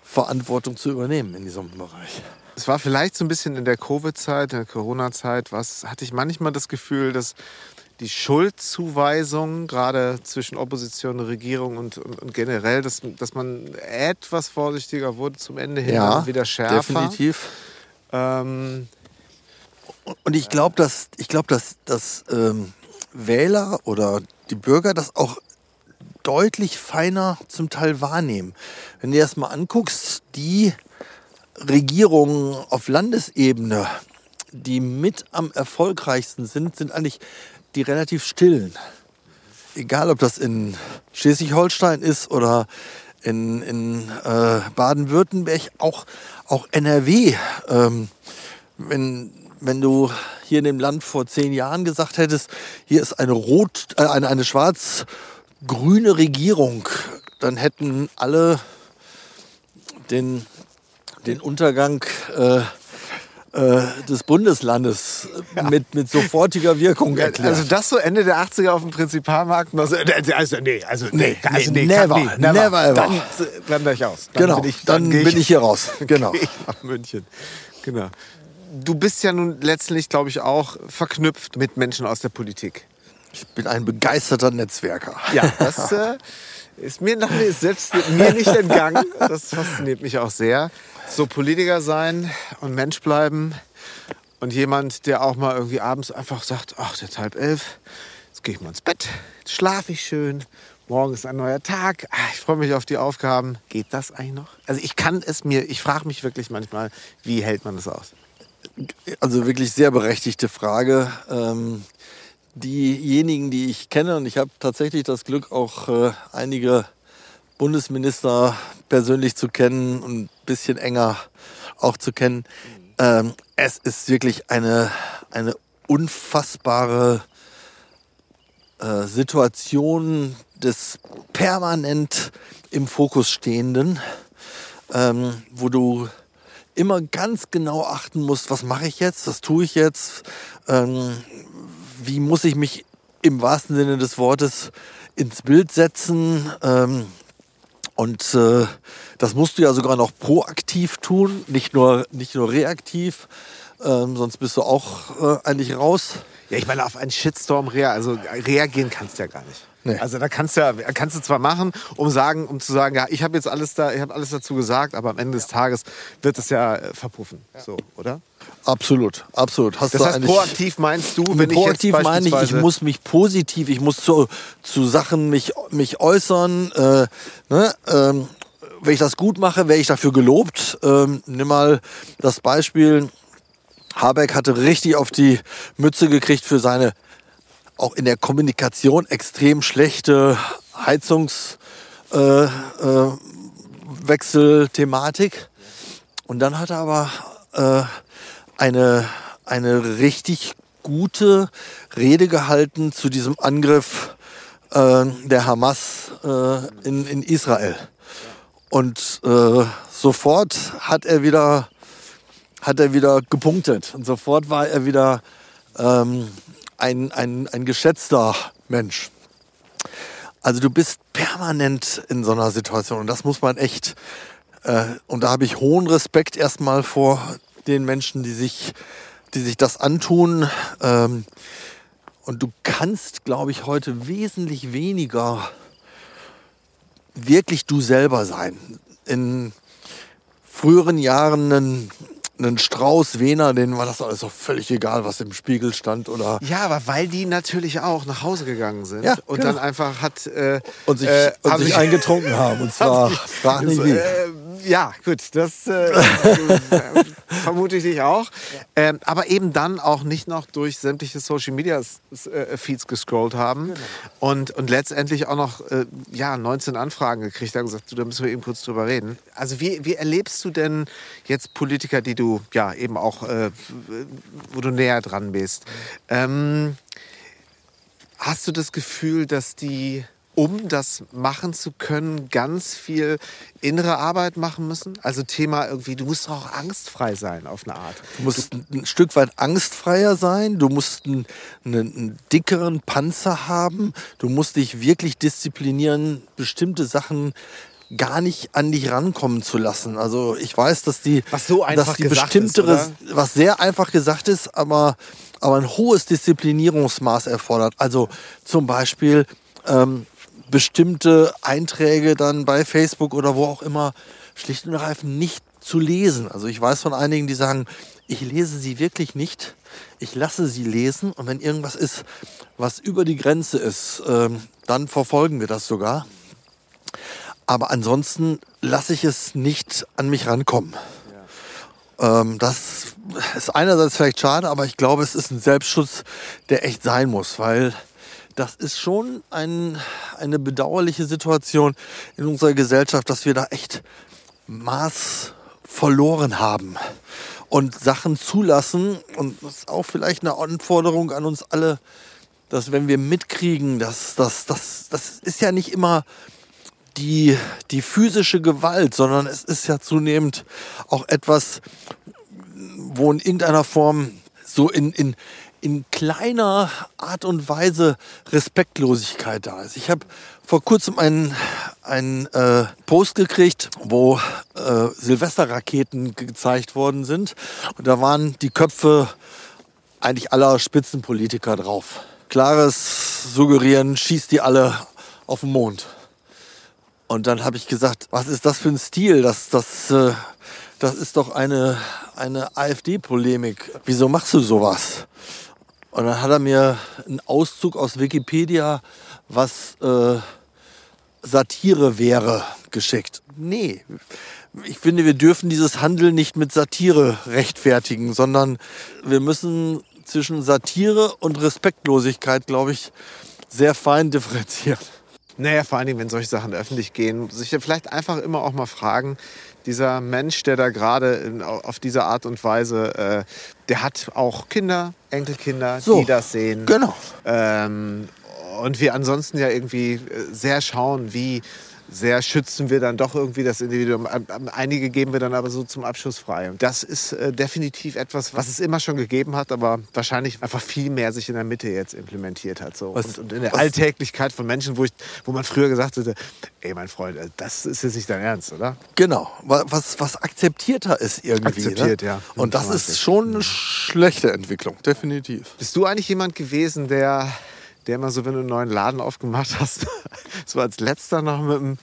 Speaker 1: Verantwortung zu übernehmen in diesem Bereich.
Speaker 2: Es war vielleicht so ein bisschen in der Covid-Zeit, der Corona-Zeit, was hatte ich manchmal das Gefühl, dass die Schuldzuweisung, gerade zwischen Opposition und Regierung und, und, und, generell, dass, dass man etwas vorsichtiger wurde zum Ende hin,
Speaker 1: ja,
Speaker 2: wieder schärfer.
Speaker 1: Definitiv. Ähm, und ich glaube, dass, ich glaub, dass, dass ähm, Wähler oder die Bürger das auch deutlich feiner zum Teil wahrnehmen. Wenn du dir das mal anguckst, die Regierungen auf Landesebene, die mit am erfolgreichsten sind, sind eigentlich die relativ stillen. Egal, ob das in Schleswig-Holstein ist oder in, in äh, Baden-Württemberg, auch, auch NRW. Ähm, wenn, wenn du hier in dem Land vor zehn Jahren gesagt hättest, hier ist eine rot, äh, eine, eine schwarz-grüne Regierung, dann hätten alle den den Untergang äh, äh, des Bundeslandes ja. mit, mit sofortiger Wirkung erklärt.
Speaker 2: Also das so Ende der 80er auf dem Prinzipalmarkt? Also, also nee, also nee, also
Speaker 1: nee, never, nie, never, never ever.
Speaker 2: Dann blende ich aus.
Speaker 1: Dann genau, bin ich, dann, dann bin ich hier raus. Genau.
Speaker 2: ich nach München. Genau. Du bist ja nun letztlich, glaube ich, auch verknüpft mit Menschen aus der Politik.
Speaker 1: Ich bin ein begeisterter Netzwerker.
Speaker 2: Ja, das äh, ist mir noch nicht, selbst mir nicht entgangen. Das fasziniert mich auch sehr so Politiker sein und Mensch bleiben und jemand, der auch mal irgendwie abends einfach sagt, ach, jetzt halb elf, jetzt gehe ich mal ins Bett, jetzt schlafe ich schön, morgen ist ein neuer Tag, ach, ich freue mich auf die Aufgaben. Geht das eigentlich noch? Also ich kann es mir, ich frage mich wirklich manchmal, wie hält man das aus?
Speaker 1: Also wirklich sehr berechtigte Frage. Ähm, diejenigen, die ich kenne, und ich habe tatsächlich das Glück, auch äh, einige Bundesminister persönlich zu kennen und ein bisschen enger auch zu kennen. Ähm, es ist wirklich eine, eine unfassbare äh, Situation des permanent im Fokus stehenden, ähm, wo du immer ganz genau achten musst, was mache ich jetzt, was tue ich jetzt, ähm, wie muss ich mich im wahrsten Sinne des Wortes ins Bild setzen, ähm, und äh, das musst du ja sogar noch proaktiv tun, nicht nur, nicht nur reaktiv. Ähm, sonst bist du auch äh, eigentlich raus.
Speaker 2: Ja, ich meine, auf einen Shitstorm rea also reagieren kannst du ja gar nicht. Nee. Also da kannst du ja, kannst du zwar machen, um sagen, um zu sagen, ja, ich habe jetzt alles da, ich habe alles dazu gesagt, aber am Ende des Tages wird es ja äh, verpuffen, ja. so, oder?
Speaker 1: Absolut, absolut.
Speaker 2: Hast das heißt, proaktiv meinst du,
Speaker 1: wenn proaktiv ich jetzt meine ich, ich muss mich positiv, ich muss zu, zu Sachen mich, mich äußern. Äh, ne? ähm, wenn ich das gut mache, wäre ich dafür gelobt. Ähm, nimm mal das Beispiel. Habeck hatte richtig auf die Mütze gekriegt für seine auch in der Kommunikation extrem schlechte Heizungswechselthematik. Äh, äh, Und dann hat er aber äh, eine, eine richtig gute Rede gehalten zu diesem Angriff äh, der Hamas äh, in, in Israel. Und äh, sofort hat er wieder hat er wieder gepunktet und sofort war er wieder ähm, ein, ein, ein geschätzter Mensch. Also du bist permanent in so einer Situation und das muss man echt, äh, und da habe ich hohen Respekt erstmal vor den Menschen, die sich, die sich das antun. Ähm, und du kannst, glaube ich, heute wesentlich weniger wirklich du selber sein. In früheren Jahren einen Strauß Wiener, denen war das alles auch völlig egal, was im Spiegel stand oder.
Speaker 2: Ja, aber weil die natürlich auch nach Hause gegangen sind
Speaker 1: Ja,
Speaker 2: und
Speaker 1: genau.
Speaker 2: dann einfach hat äh,
Speaker 1: Und sich,
Speaker 2: äh,
Speaker 1: und
Speaker 2: haben
Speaker 1: sich eingetrunken haben. Und zwar, frag nicht wie.
Speaker 2: Äh, ja, gut, das äh, vermute ich dich auch. Ähm, aber eben dann auch nicht noch durch sämtliche Social Media äh, Feeds gescrollt haben und, und letztendlich auch noch äh, ja, 19 Anfragen gekriegt haben und gesagt, du, da müssen wir eben kurz drüber reden. Also wie, wie erlebst du denn jetzt Politiker, die du ja eben auch, äh, wo du näher dran bist? Ähm, Hast du das Gefühl, dass die, um das machen zu können, ganz viel innere Arbeit machen müssen? Also Thema irgendwie, du musst auch angstfrei sein auf eine Art.
Speaker 1: Du musst ein Stück weit angstfreier sein, du musst einen, einen, dickeren Panzer haben, du musst dich wirklich disziplinieren, bestimmte Sachen gar nicht an dich rankommen zu lassen. Also ich weiß, dass die,
Speaker 2: Was so einfach
Speaker 1: dass die
Speaker 2: ist,
Speaker 1: bestimmtere,
Speaker 2: oder?
Speaker 1: was sehr einfach gesagt ist, aber, aber ein hohes Disziplinierungsmaß erfordert. Also zum Beispiel ähm, bestimmte Einträge dann bei Facebook oder wo auch immer schlicht und ergreifend nicht zu lesen. Also ich weiß von einigen, die sagen, ich lese sie wirklich nicht, ich lasse sie lesen und wenn irgendwas ist, was über die Grenze ist, ähm, dann verfolgen wir das sogar. Aber ansonsten lasse ich es nicht an mich rankommen. Ähm, das ist einerseits vielleicht schade, aber ich glaube, es ist ein Selbstschutz, der echt sein muss, weil das ist schon ein, eine bedauerliche Situation in unserer Gesellschaft, dass wir da echt Maß verloren haben und Sachen zulassen. Und das ist auch vielleicht eine Anforderung an uns alle, dass wenn wir mitkriegen, dass das, das, das ist ja nicht immer die, die physische Gewalt, sondern es ist ja zunehmend auch etwas, wo in irgendeiner Form so in, in, in kleiner Art und Weise Respektlosigkeit da ist. Ich habe vor kurzem einen, einen äh, Post gekriegt, wo äh, Silvesterraketen gezeigt worden sind. Und da waren die Köpfe eigentlich aller Spitzenpolitiker drauf. Klares Suggerieren, schießt die alle auf den Mond. Und dann habe ich gesagt, was ist das für ein Stil? Das, das, äh, das ist doch eine, eine AfD-Polemik. Wieso machst du sowas? Und dann hat er mir einen Auszug aus Wikipedia, was äh, Satire wäre, geschickt. Nee, ich finde, wir dürfen dieses Handeln nicht mit Satire rechtfertigen, sondern wir müssen zwischen Satire und Respektlosigkeit, glaube ich, sehr fein differenzieren.
Speaker 2: Naja, vor allen Dingen, wenn solche Sachen öffentlich gehen, sich vielleicht einfach immer auch mal fragen, dieser Mensch, der da gerade auf diese Art und Weise, äh, der hat auch Kinder, Enkelkinder,
Speaker 1: So,
Speaker 2: die das sehen.
Speaker 1: genau.
Speaker 2: Ähm, und wir ansonsten ja irgendwie äh, sehr schauen, wie sehr schützen wir dann doch irgendwie das Individuum. Einige geben wir dann aber so zum Abschluss frei. Und das ist äh, definitiv etwas, was es immer schon gegeben hat, aber wahrscheinlich einfach viel mehr sich in der Mitte jetzt implementiert hat. So.
Speaker 1: Was-
Speaker 2: und, und in der
Speaker 1: was-
Speaker 2: Alltäglichkeit von Menschen, wo, ich, wo man früher gesagt hätte, ey mein Freund, äh, das ist jetzt nicht dein Ernst, oder?
Speaker 1: Genau, wa- was, was akzeptierter ist irgendwie.
Speaker 2: Akzeptiert,
Speaker 1: ne?
Speaker 2: ja.
Speaker 1: Und das ist schon eine schlechte Entwicklung, definitiv.
Speaker 2: Bist du eigentlich jemand gewesen, der, der immer so, wenn du einen neuen Laden aufgemacht hast, so als letzter noch mit dem,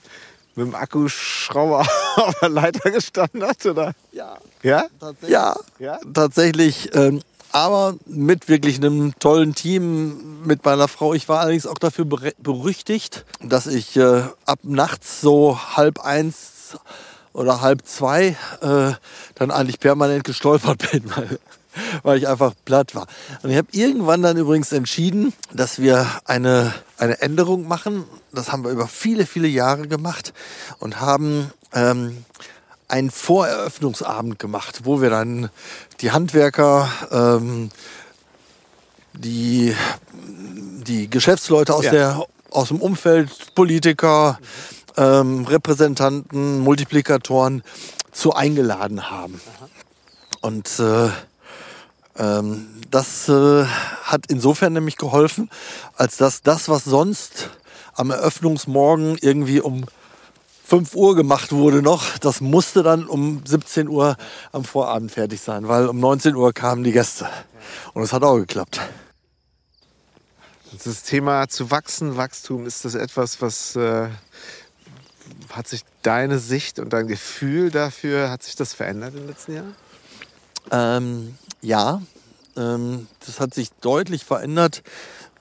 Speaker 2: mit dem Akkuschrauber auf der Leiter gestanden hat? Oder?
Speaker 1: Ja,
Speaker 2: Ja?
Speaker 1: ja,
Speaker 2: Ja?
Speaker 1: tatsächlich. Ähm, aber mit wirklich einem tollen Team mit meiner Frau. Ich war allerdings auch dafür berüchtigt, dass ich äh, ab nachts so halb eins oder halb zwei äh, dann eigentlich permanent gestolpert bin, weil, weil ich einfach platt war. Und ich habe irgendwann dann übrigens entschieden, dass wir eine, eine Änderung machen. Das haben wir über viele, viele Jahre gemacht und haben ähm, einen Voreröffnungsabend gemacht, wo wir dann die Handwerker, ähm, die, die Geschäftsleute aus,
Speaker 2: Ja.
Speaker 1: der, aus dem Umfeld, Politiker, ähm, Repräsentanten, Multiplikatoren zu eingeladen haben. Und äh, ähm, das äh, hat insofern nämlich geholfen, als dass das, was sonst am Eröffnungsmorgen irgendwie um 5 Uhr gemacht wurde noch, das musste dann um 17 Uhr am Vorabend fertig sein, weil um 19 Uhr kamen die Gäste. Und es hat auch geklappt.
Speaker 2: Das Thema zu wachsen, Wachstum, ist das etwas, was äh, hat sich deine Sicht und dein Gefühl dafür, hat sich das verändert in den letzten Jahren?
Speaker 1: Ähm, ja, ähm, das hat sich deutlich verändert,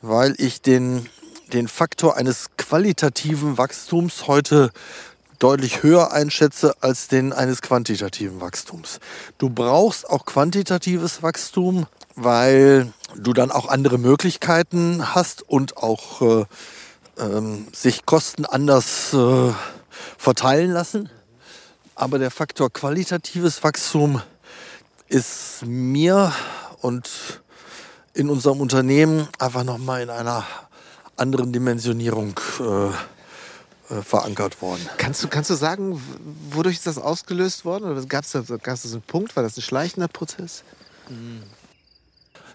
Speaker 1: weil ich den, den Faktor eines qualitativen Wachstums heute deutlich höher einschätze als den eines quantitativen Wachstums. Du brauchst auch quantitatives Wachstum, weil du dann auch andere Möglichkeiten hast und auch äh, ähm, sich Kosten anders äh, verteilen lassen. Aber der Faktor qualitatives Wachstum ist mir und in unserem Unternehmen einfach nochmal in einer anderen Dimensionierung äh, äh, verankert worden.
Speaker 2: Kannst du, kannst du sagen, wodurch ist das ausgelöst worden? Oder gab es da, gab's da einen Punkt? War das ein schleichender Prozess?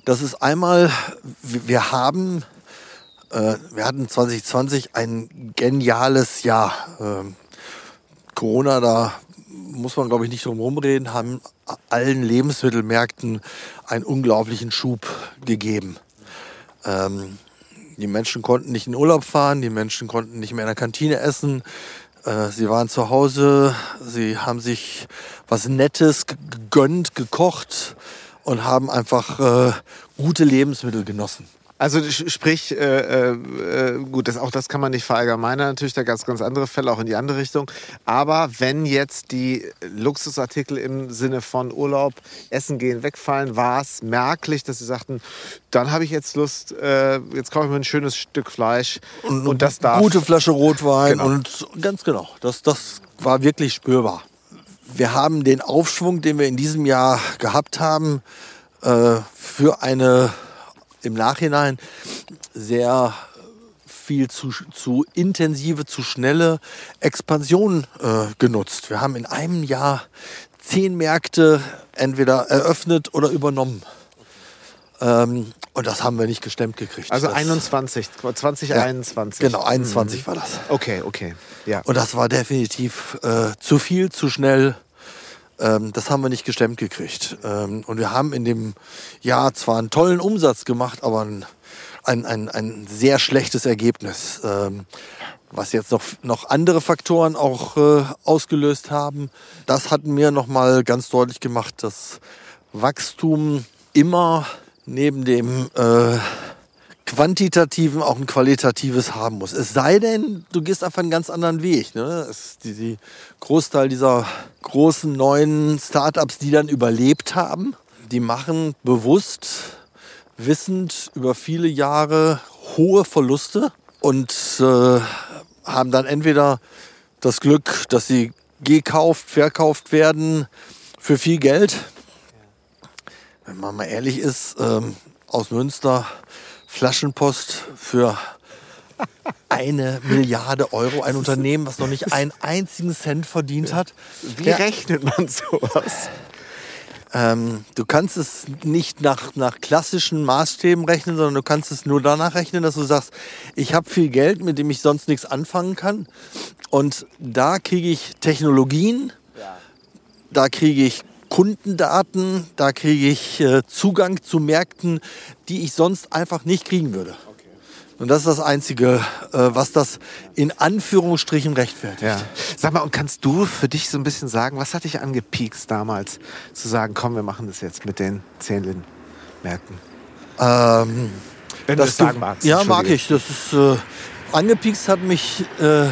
Speaker 1: Das ist einmal, wir haben, äh, wir hatten 2020 ein geniales Jahr. Ähm, Corona, da muss man glaube ich nicht drum rumreden, haben allen Lebensmittelmärkten einen unglaublichen Schub gegeben. Ähm, die Menschen konnten nicht in Urlaub fahren, die Menschen konnten nicht mehr in der Kantine essen. Äh, sie waren zu Hause, sie haben sich was Nettes gegönnt, gekocht und haben einfach äh, gute Lebensmittel genossen.
Speaker 2: Also sprich, äh, äh, gut, das, auch das kann man nicht verallgemeinern, natürlich da ganz, ganz andere Fälle, auch in die andere Richtung. Aber wenn jetzt die Luxusartikel im Sinne von Urlaub, Essen gehen, wegfallen, war es merklich, dass Sie sagten, dann habe ich jetzt Lust, äh, jetzt kaufe ich mir ein schönes Stück Fleisch
Speaker 1: und, und das darf... Gute Flasche Rotwein genau. und ganz genau, das, das war wirklich spürbar. Wir haben den Aufschwung, den wir in diesem Jahr gehabt haben, äh, für eine im Nachhinein sehr viel zu, zu intensive, zu schnelle Expansion äh, genutzt. Wir haben in einem Jahr zehn Märkte entweder eröffnet oder übernommen. Ähm, und das haben wir nicht gestemmt gekriegt.
Speaker 2: Also das, 21, 2021.
Speaker 1: Ja, genau, 21 mhm. war das.
Speaker 2: Okay, okay. Ja.
Speaker 1: Und das war definitiv äh, zu viel, zu schnell. Ähm, das haben wir nicht gestemmt gekriegt. Ähm, und wir haben in dem Jahr zwar einen tollen Umsatz gemacht, aber ein, ein, ein, ein sehr schlechtes Ergebnis. Ähm, was jetzt noch, noch andere Faktoren auch äh, ausgelöst haben. Das hat mir nochmal ganz deutlich gemacht, dass Wachstum immer neben dem äh, Quantitativen auch ein qualitatives haben muss. Es sei denn, du gehst einfach einen ganz anderen Weg. Ne? Es, die, die Großteil dieser großen neuen Startups, die dann überlebt haben, die machen bewusst, wissend über viele Jahre hohe Verluste und äh, haben dann entweder das Glück, dass sie gekauft, verkauft werden für viel Geld. Wenn man mal ehrlich ist, ähm, aus Münster Flaschenpost für eine Milliarde Euro. Ein Unternehmen, was noch nicht einen einzigen Cent verdient hat.
Speaker 2: Wie Der, rechnet man sowas?
Speaker 1: Ähm, du kannst es nicht nach, nach klassischen Maßstäben rechnen, sondern du kannst es nur danach rechnen, dass du sagst, ich habe viel Geld, mit dem ich sonst nichts anfangen kann. Und da kriege ich Technologien, da kriege ich Kundendaten, da kriege ich äh, Zugang zu Märkten, die ich sonst einfach nicht kriegen würde. Und das ist das Einzige, äh, was das in Anführungsstrichen rechtfertigt. Ja.
Speaker 2: Sag mal, und kannst du für dich so ein bisschen sagen, was hat dich angepiekst damals, zu sagen, komm, wir machen das jetzt mit den Zähnlin-Märkten?
Speaker 1: Ähm,
Speaker 2: Wenn du das sagen magst.
Speaker 1: Ja, mag ich. Das ist, äh, angepiekst hat mich äh,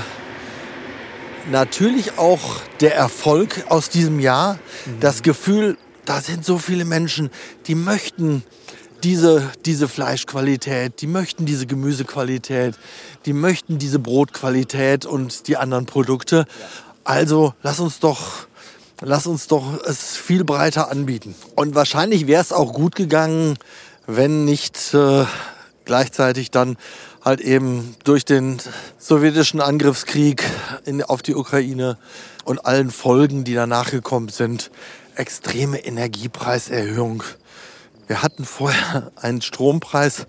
Speaker 1: natürlich auch der Erfolg aus diesem Jahr, mhm. das Gefühl, da sind so viele Menschen, die möchten diese, diese Fleischqualität, die möchten diese Gemüsequalität, die möchten diese Brotqualität und die anderen Produkte. Also lass uns doch, lass uns doch es viel breiter anbieten. Und wahrscheinlich wäre es auch gut gegangen, wenn nicht äh, gleichzeitig dann halt eben durch den sowjetischen Angriffskrieg in, auf die Ukraine und allen Folgen, die danach gekommen sind, extreme Energiepreiserhöhung. Wir hatten vorher einen Strompreis,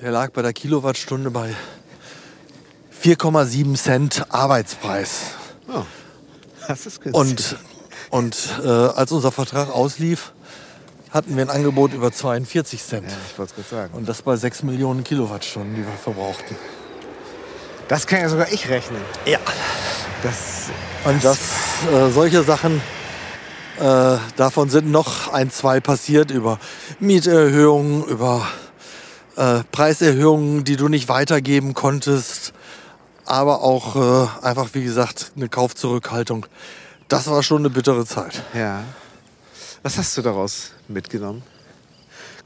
Speaker 1: der lag bei der Kilowattstunde bei 4,7 Cent Arbeitspreis.
Speaker 2: Oh, das ist günstig.
Speaker 1: Und, und äh, als unser Vertrag auslief, hatten wir ein Angebot über 42 Cent.
Speaker 2: Ja, ich wollte es gerade sagen.
Speaker 1: Und das bei 6 Millionen Kilowattstunden, die wir verbrauchten.
Speaker 2: Das kann ja sogar ich rechnen.
Speaker 1: Ja.
Speaker 2: Das,
Speaker 1: Und das, äh, solche Sachen Äh, davon sind noch ein, zwei passiert über Mieterhöhungen, über äh, Preiserhöhungen, die du nicht weitergeben konntest, aber auch äh, einfach, wie gesagt, eine Kaufzurückhaltung. Das war schon eine bittere Zeit.
Speaker 2: Ja. Was hast du daraus mitgenommen?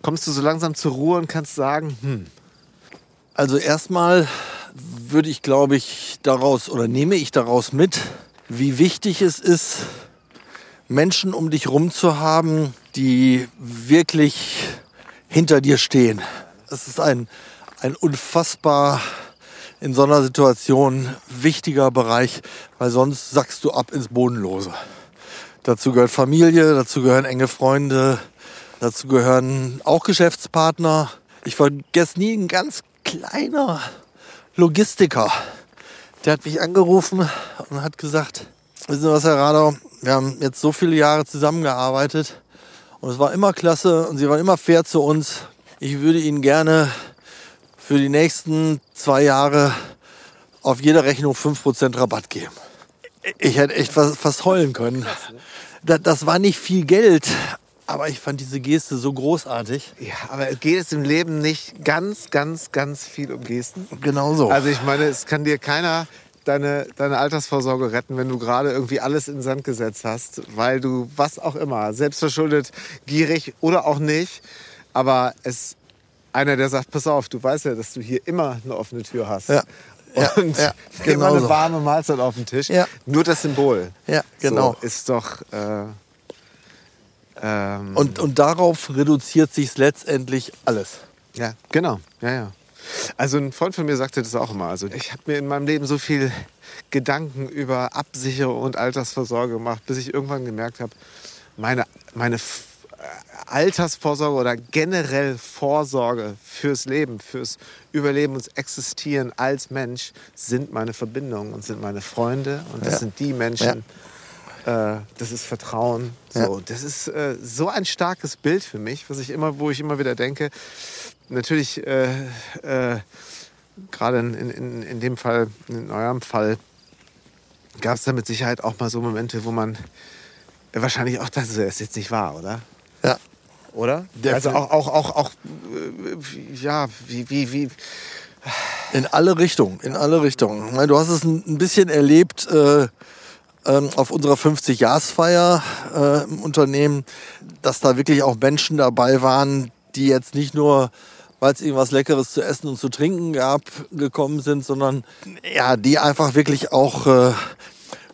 Speaker 2: Kommst du so langsam zur Ruhe und kannst sagen, hm.
Speaker 1: Also erstmal würde ich, glaube ich, daraus oder nehme ich daraus mit, wie wichtig es ist, Menschen um dich rum zu haben, die wirklich hinter dir stehen. Es ist ein, ein unfassbar in so einer Situation wichtiger Bereich, weil sonst sackst du ab ins Bodenlose. Dazu gehört Familie, dazu gehören enge Freunde, dazu gehören auch Geschäftspartner. Ich vergesse nie ein ganz kleiner Logistiker. Der hat mich angerufen und hat gesagt, wissen Sie was, Herr Radau, wir haben jetzt so viele Jahre zusammengearbeitet und es war immer klasse und Sie waren immer fair zu uns. Ich würde Ihnen gerne für die nächsten zwei Jahre auf jede Rechnung 5% Rabatt geben. Ich hätte echt fast, fast heulen können. Das war nicht viel Geld, aber ich fand diese Geste so großartig.
Speaker 2: Ja, aber geht es im Leben nicht ganz, ganz, ganz viel um Gesten?
Speaker 1: Genau so.
Speaker 2: Also ich meine, es kann dir keiner deine, deine Altersvorsorge retten, wenn du gerade irgendwie alles in den Sand gesetzt hast, weil du was auch immer, selbstverschuldet, gierig oder auch nicht, aber es einer, der sagt, pass auf, du weißt ja, dass du hier immer eine offene Tür hast.
Speaker 1: Ja.
Speaker 2: Und
Speaker 1: ja,
Speaker 2: immer
Speaker 1: genau
Speaker 2: eine
Speaker 1: so.
Speaker 2: warme Mahlzeit auf dem Tisch.
Speaker 1: Ja.
Speaker 2: Nur das Symbol.
Speaker 1: Ja, genau.
Speaker 2: So, ist doch. Äh, ähm,
Speaker 1: Und, und darauf reduziert sich letztendlich alles.
Speaker 2: Ja, genau. Ja, ja. Also ein Freund von mir sagte das auch immer. Also ich habe mir in meinem Leben so viel Gedanken über Absicherung und Altersvorsorge gemacht, bis ich irgendwann gemerkt habe, meine, meine äh, Altersvorsorge oder generell Vorsorge fürs Leben, fürs Überleben und Existieren als Mensch sind meine Verbindungen und sind meine Freunde und das
Speaker 1: Ja.
Speaker 2: sind die Menschen, äh, das ist Vertrauen. So,
Speaker 1: Ja.
Speaker 2: Das ist äh, so ein starkes Bild für mich, was ich immer, wo ich immer wieder denke, natürlich äh, äh, gerade in, in, in dem Fall, in eurem Fall, gab es da mit Sicherheit auch mal so Momente, wo man wahrscheinlich auch das ist jetzt nicht wahr, oder?
Speaker 1: Ja.
Speaker 2: Oder?
Speaker 1: Definitiv.
Speaker 2: Also auch, auch, auch, auch äh, ja, wie, wie, wie,
Speaker 1: In alle Richtungen, in alle Richtungen. Du hast es ein ein bisschen erlebt äh, ähm, auf unserer 50-Jahresfeier äh, im Unternehmen, dass da wirklich auch Menschen dabei waren, die jetzt nicht nur, weil es irgendwas Leckeres zu essen und zu trinken gab, gekommen sind, sondern ja, die einfach wirklich auch äh,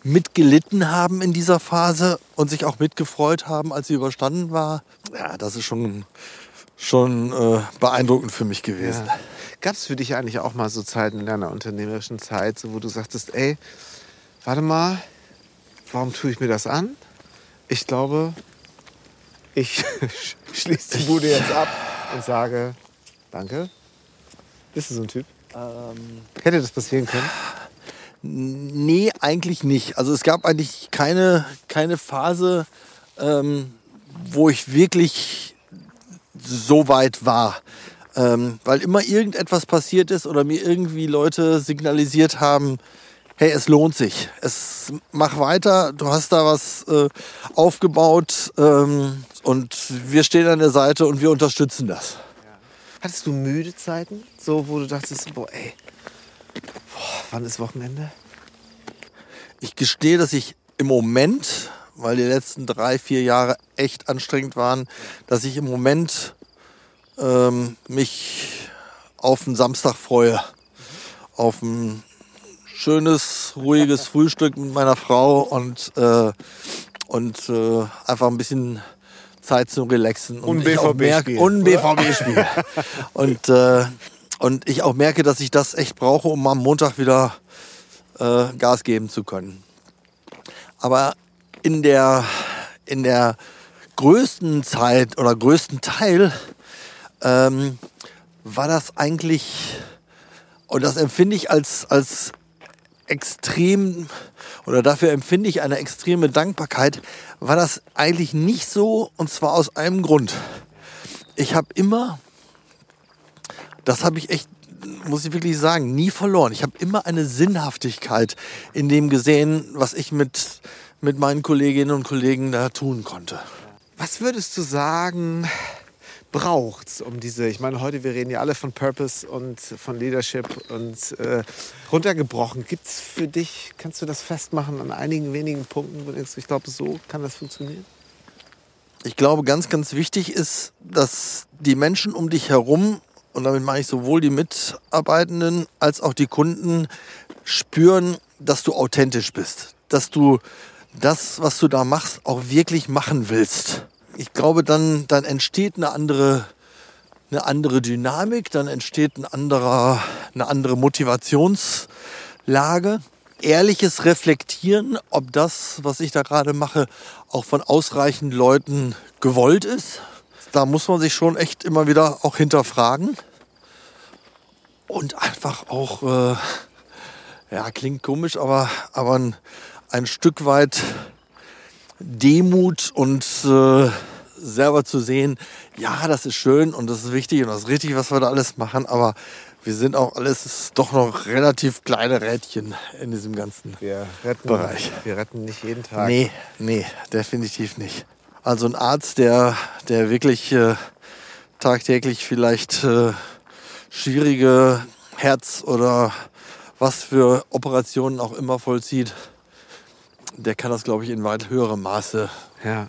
Speaker 1: mitgelitten haben in dieser Phase und sich auch mitgefreut haben, als sie überstanden war. Ja, das ist schon, schon äh, beeindruckend für mich gewesen.
Speaker 2: Ja. Gab es für dich eigentlich auch mal so Zeiten in deiner unternehmerischen Zeit, so, wo du sagtest, ey, warte mal, warum tue ich mir das an? Ich glaube, ich schließe die Bude jetzt ab und sage, danke. Bist du so ein Typ? Hätte das passieren können?
Speaker 1: Nee, eigentlich nicht. Also es gab eigentlich keine, keine Phase, ähm, wo ich wirklich so weit war. Ähm, weil immer irgendetwas passiert ist oder mir irgendwie Leute signalisiert haben, hey, es lohnt sich. Es mach weiter, du hast da was äh, aufgebaut ähm, und wir stehen an der Seite und wir unterstützen das.
Speaker 2: Hattest du müde Zeiten, so wo du dachtest, boah, ey, boah, wann ist Wochenende?
Speaker 1: Ich gestehe, dass ich im Moment, weil die letzten drei, vier Jahre echt anstrengend waren, dass ich im Moment ähm, mich auf einen Samstag freue. Auf ein schönes, ruhiges Frühstück mit meiner Frau und, äh, und äh, einfach ein bisschen Zeit zum Relaxen.
Speaker 2: Und
Speaker 1: ich auch
Speaker 2: BVB
Speaker 1: merke-
Speaker 2: spielen,
Speaker 1: Und BVB-Spiel. und, äh, und ich auch merke, dass ich das echt brauche, um am Montag wieder äh, Gas geben zu können. Aber in der, in der größten Zeit oder größten Teil ähm, war das eigentlich, und das empfinde ich als, als extrem, oder dafür empfinde ich eine extreme Dankbarkeit, war das eigentlich nicht so, und zwar aus einem Grund. Ich habe immer, das habe ich echt, muss ich wirklich sagen, nie verloren. Ich habe immer eine Sinnhaftigkeit in dem gesehen, was ich mit, mit meinen Kolleginnen und Kollegen da tun konnte.
Speaker 2: Was würdest du sagen, braucht es, um diese, ich meine, heute, wir reden ja alle von Purpose und von Leadership und äh, runtergebrochen. Gibt es für dich, kannst du das festmachen an einigen wenigen Punkten, ich glaube, so kann das funktionieren?
Speaker 1: Ich glaube, ganz, ganz wichtig ist, dass die Menschen um dich herum, und damit meine ich sowohl die Mitarbeitenden als auch die Kunden, spüren, dass du authentisch bist. Dass du das, was du da machst, auch wirklich machen willst. Ich glaube, dann, dann entsteht eine andere, eine andere Dynamik, dann entsteht ein anderer, eine andere Motivationslage. Ehrliches Reflektieren, ob das, was ich da gerade mache, auch von ausreichend Leuten gewollt ist. Da muss man sich schon echt immer wieder auch hinterfragen. Und einfach auch, äh, ja, klingt komisch, aber, aber ein, ein Stück weit Demut und äh, selber zu sehen, ja, das ist schön und das ist wichtig und das ist richtig, was wir da alles machen, aber wir sind auch alles doch noch relativ kleine Rädchen in diesem ganzen
Speaker 2: wir retten,
Speaker 1: Bereich.
Speaker 2: Wir retten nicht jeden Tag.
Speaker 1: Nee, nee, definitiv nicht. Also ein Arzt, der, der wirklich äh, tagtäglich vielleicht äh, schwierige Herz- oder was für Operationen auch immer vollzieht, der kann das, glaube ich, in weit höherem Maße
Speaker 2: Ja.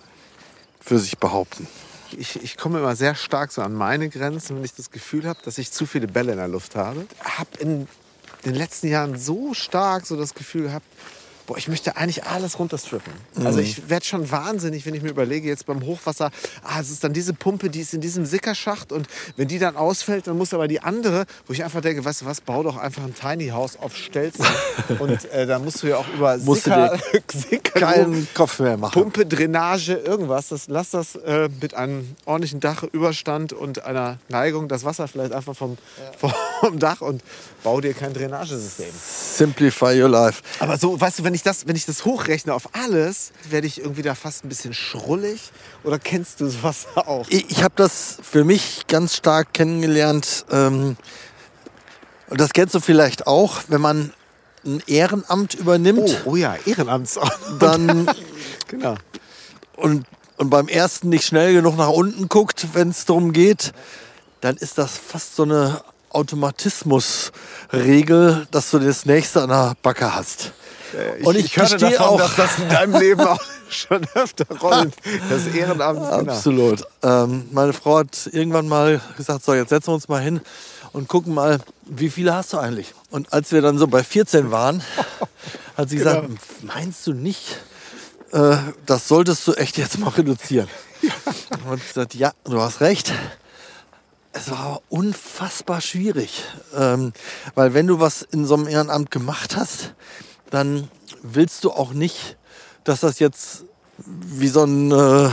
Speaker 1: für sich behaupten.
Speaker 2: Ich, ich komme immer sehr stark so an meine Grenzen, wenn ich das Gefühl habe, dass ich zu viele Bälle in der Luft habe. Habe in den letzten Jahren so stark so das Gefühl gehabt, boah, ich möchte eigentlich alles runterstrippen. Also ich werde schon wahnsinnig, wenn ich mir überlege, jetzt beim Hochwasser, ah, es ist dann diese Pumpe, die ist in diesem Sickerschacht und wenn die dann ausfällt, dann muss aber die andere, wo ich einfach denke, weißt du was, bau doch einfach ein Tiny House auf Stelzen und äh, dann musst du ja auch über
Speaker 1: Musst
Speaker 2: Sicker, Sicker
Speaker 1: Keinen Kopf mehr machen.
Speaker 2: Pumpe, Drainage, irgendwas. Das, lass das äh, mit einem ordentlichen Dachüberstand und einer Neigung, das Wasser vielleicht einfach vom, vom Dach und bau dir kein Drainagesystem.
Speaker 1: Simplify your life.
Speaker 2: Aber so, weißt du, wenn ich das, wenn ich das hochrechne auf alles, werde ich irgendwie da fast ein bisschen schrullig. Oder kennst du sowas auch?
Speaker 1: Ich, ich habe das für mich ganz stark kennengelernt. Ähm, und das kennst du vielleicht auch, wenn man ein Ehrenamt übernimmt,
Speaker 2: Oh, oh ja, Ehrenamtsamt.
Speaker 1: dann
Speaker 2: genau.
Speaker 1: und, und beim ersten nicht schnell genug nach unten guckt, wenn es darum geht, dann ist das fast so eine Automatismusregel, dass du das nächste an der Backe hast.
Speaker 2: Ich,
Speaker 1: Und ich
Speaker 2: ich hörte davon,
Speaker 1: auch-
Speaker 2: dass das in deinem Leben auch schon öfter rollt. Das Ehrenamt. Genau.
Speaker 1: Absolut. Ähm, meine Frau hat irgendwann mal gesagt, so jetzt setzen wir uns mal hin und gucken mal, wie viele hast du eigentlich? Und als wir dann so bei 14 waren, hat sie gesagt, meinst du nicht, äh, das solltest du echt jetzt mal reduzieren? Und ich gesagt, ja, du hast recht. Es war unfassbar schwierig, ähm, weil wenn du was in so einem Ehrenamt gemacht hast, dann willst du auch nicht, dass das jetzt wie so ein äh,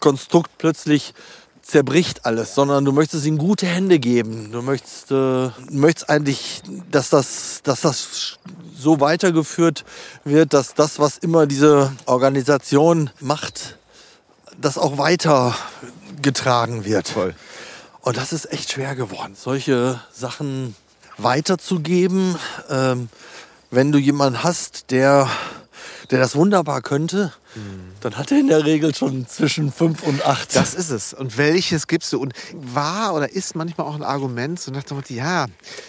Speaker 1: Konstrukt plötzlich zerbricht alles, sondern du möchtest in gute Hände geben. Du möchtest, äh, möchtest eigentlich, dass das, dass das so weitergeführt wird, dass das, was immer diese Organisation macht, das auch weitergetragen wird.
Speaker 2: Toll.
Speaker 1: Und das ist echt schwer geworden, solche Sachen weiterzugeben. Ähm, wenn du jemanden hast, der, der das wunderbar könnte, dann hat er in der Regel schon zwischen fünf und acht.
Speaker 2: Das ist es. Und welches gibst du? Und war oder ist manchmal auch ein Argument, so nach dem Motto, ja,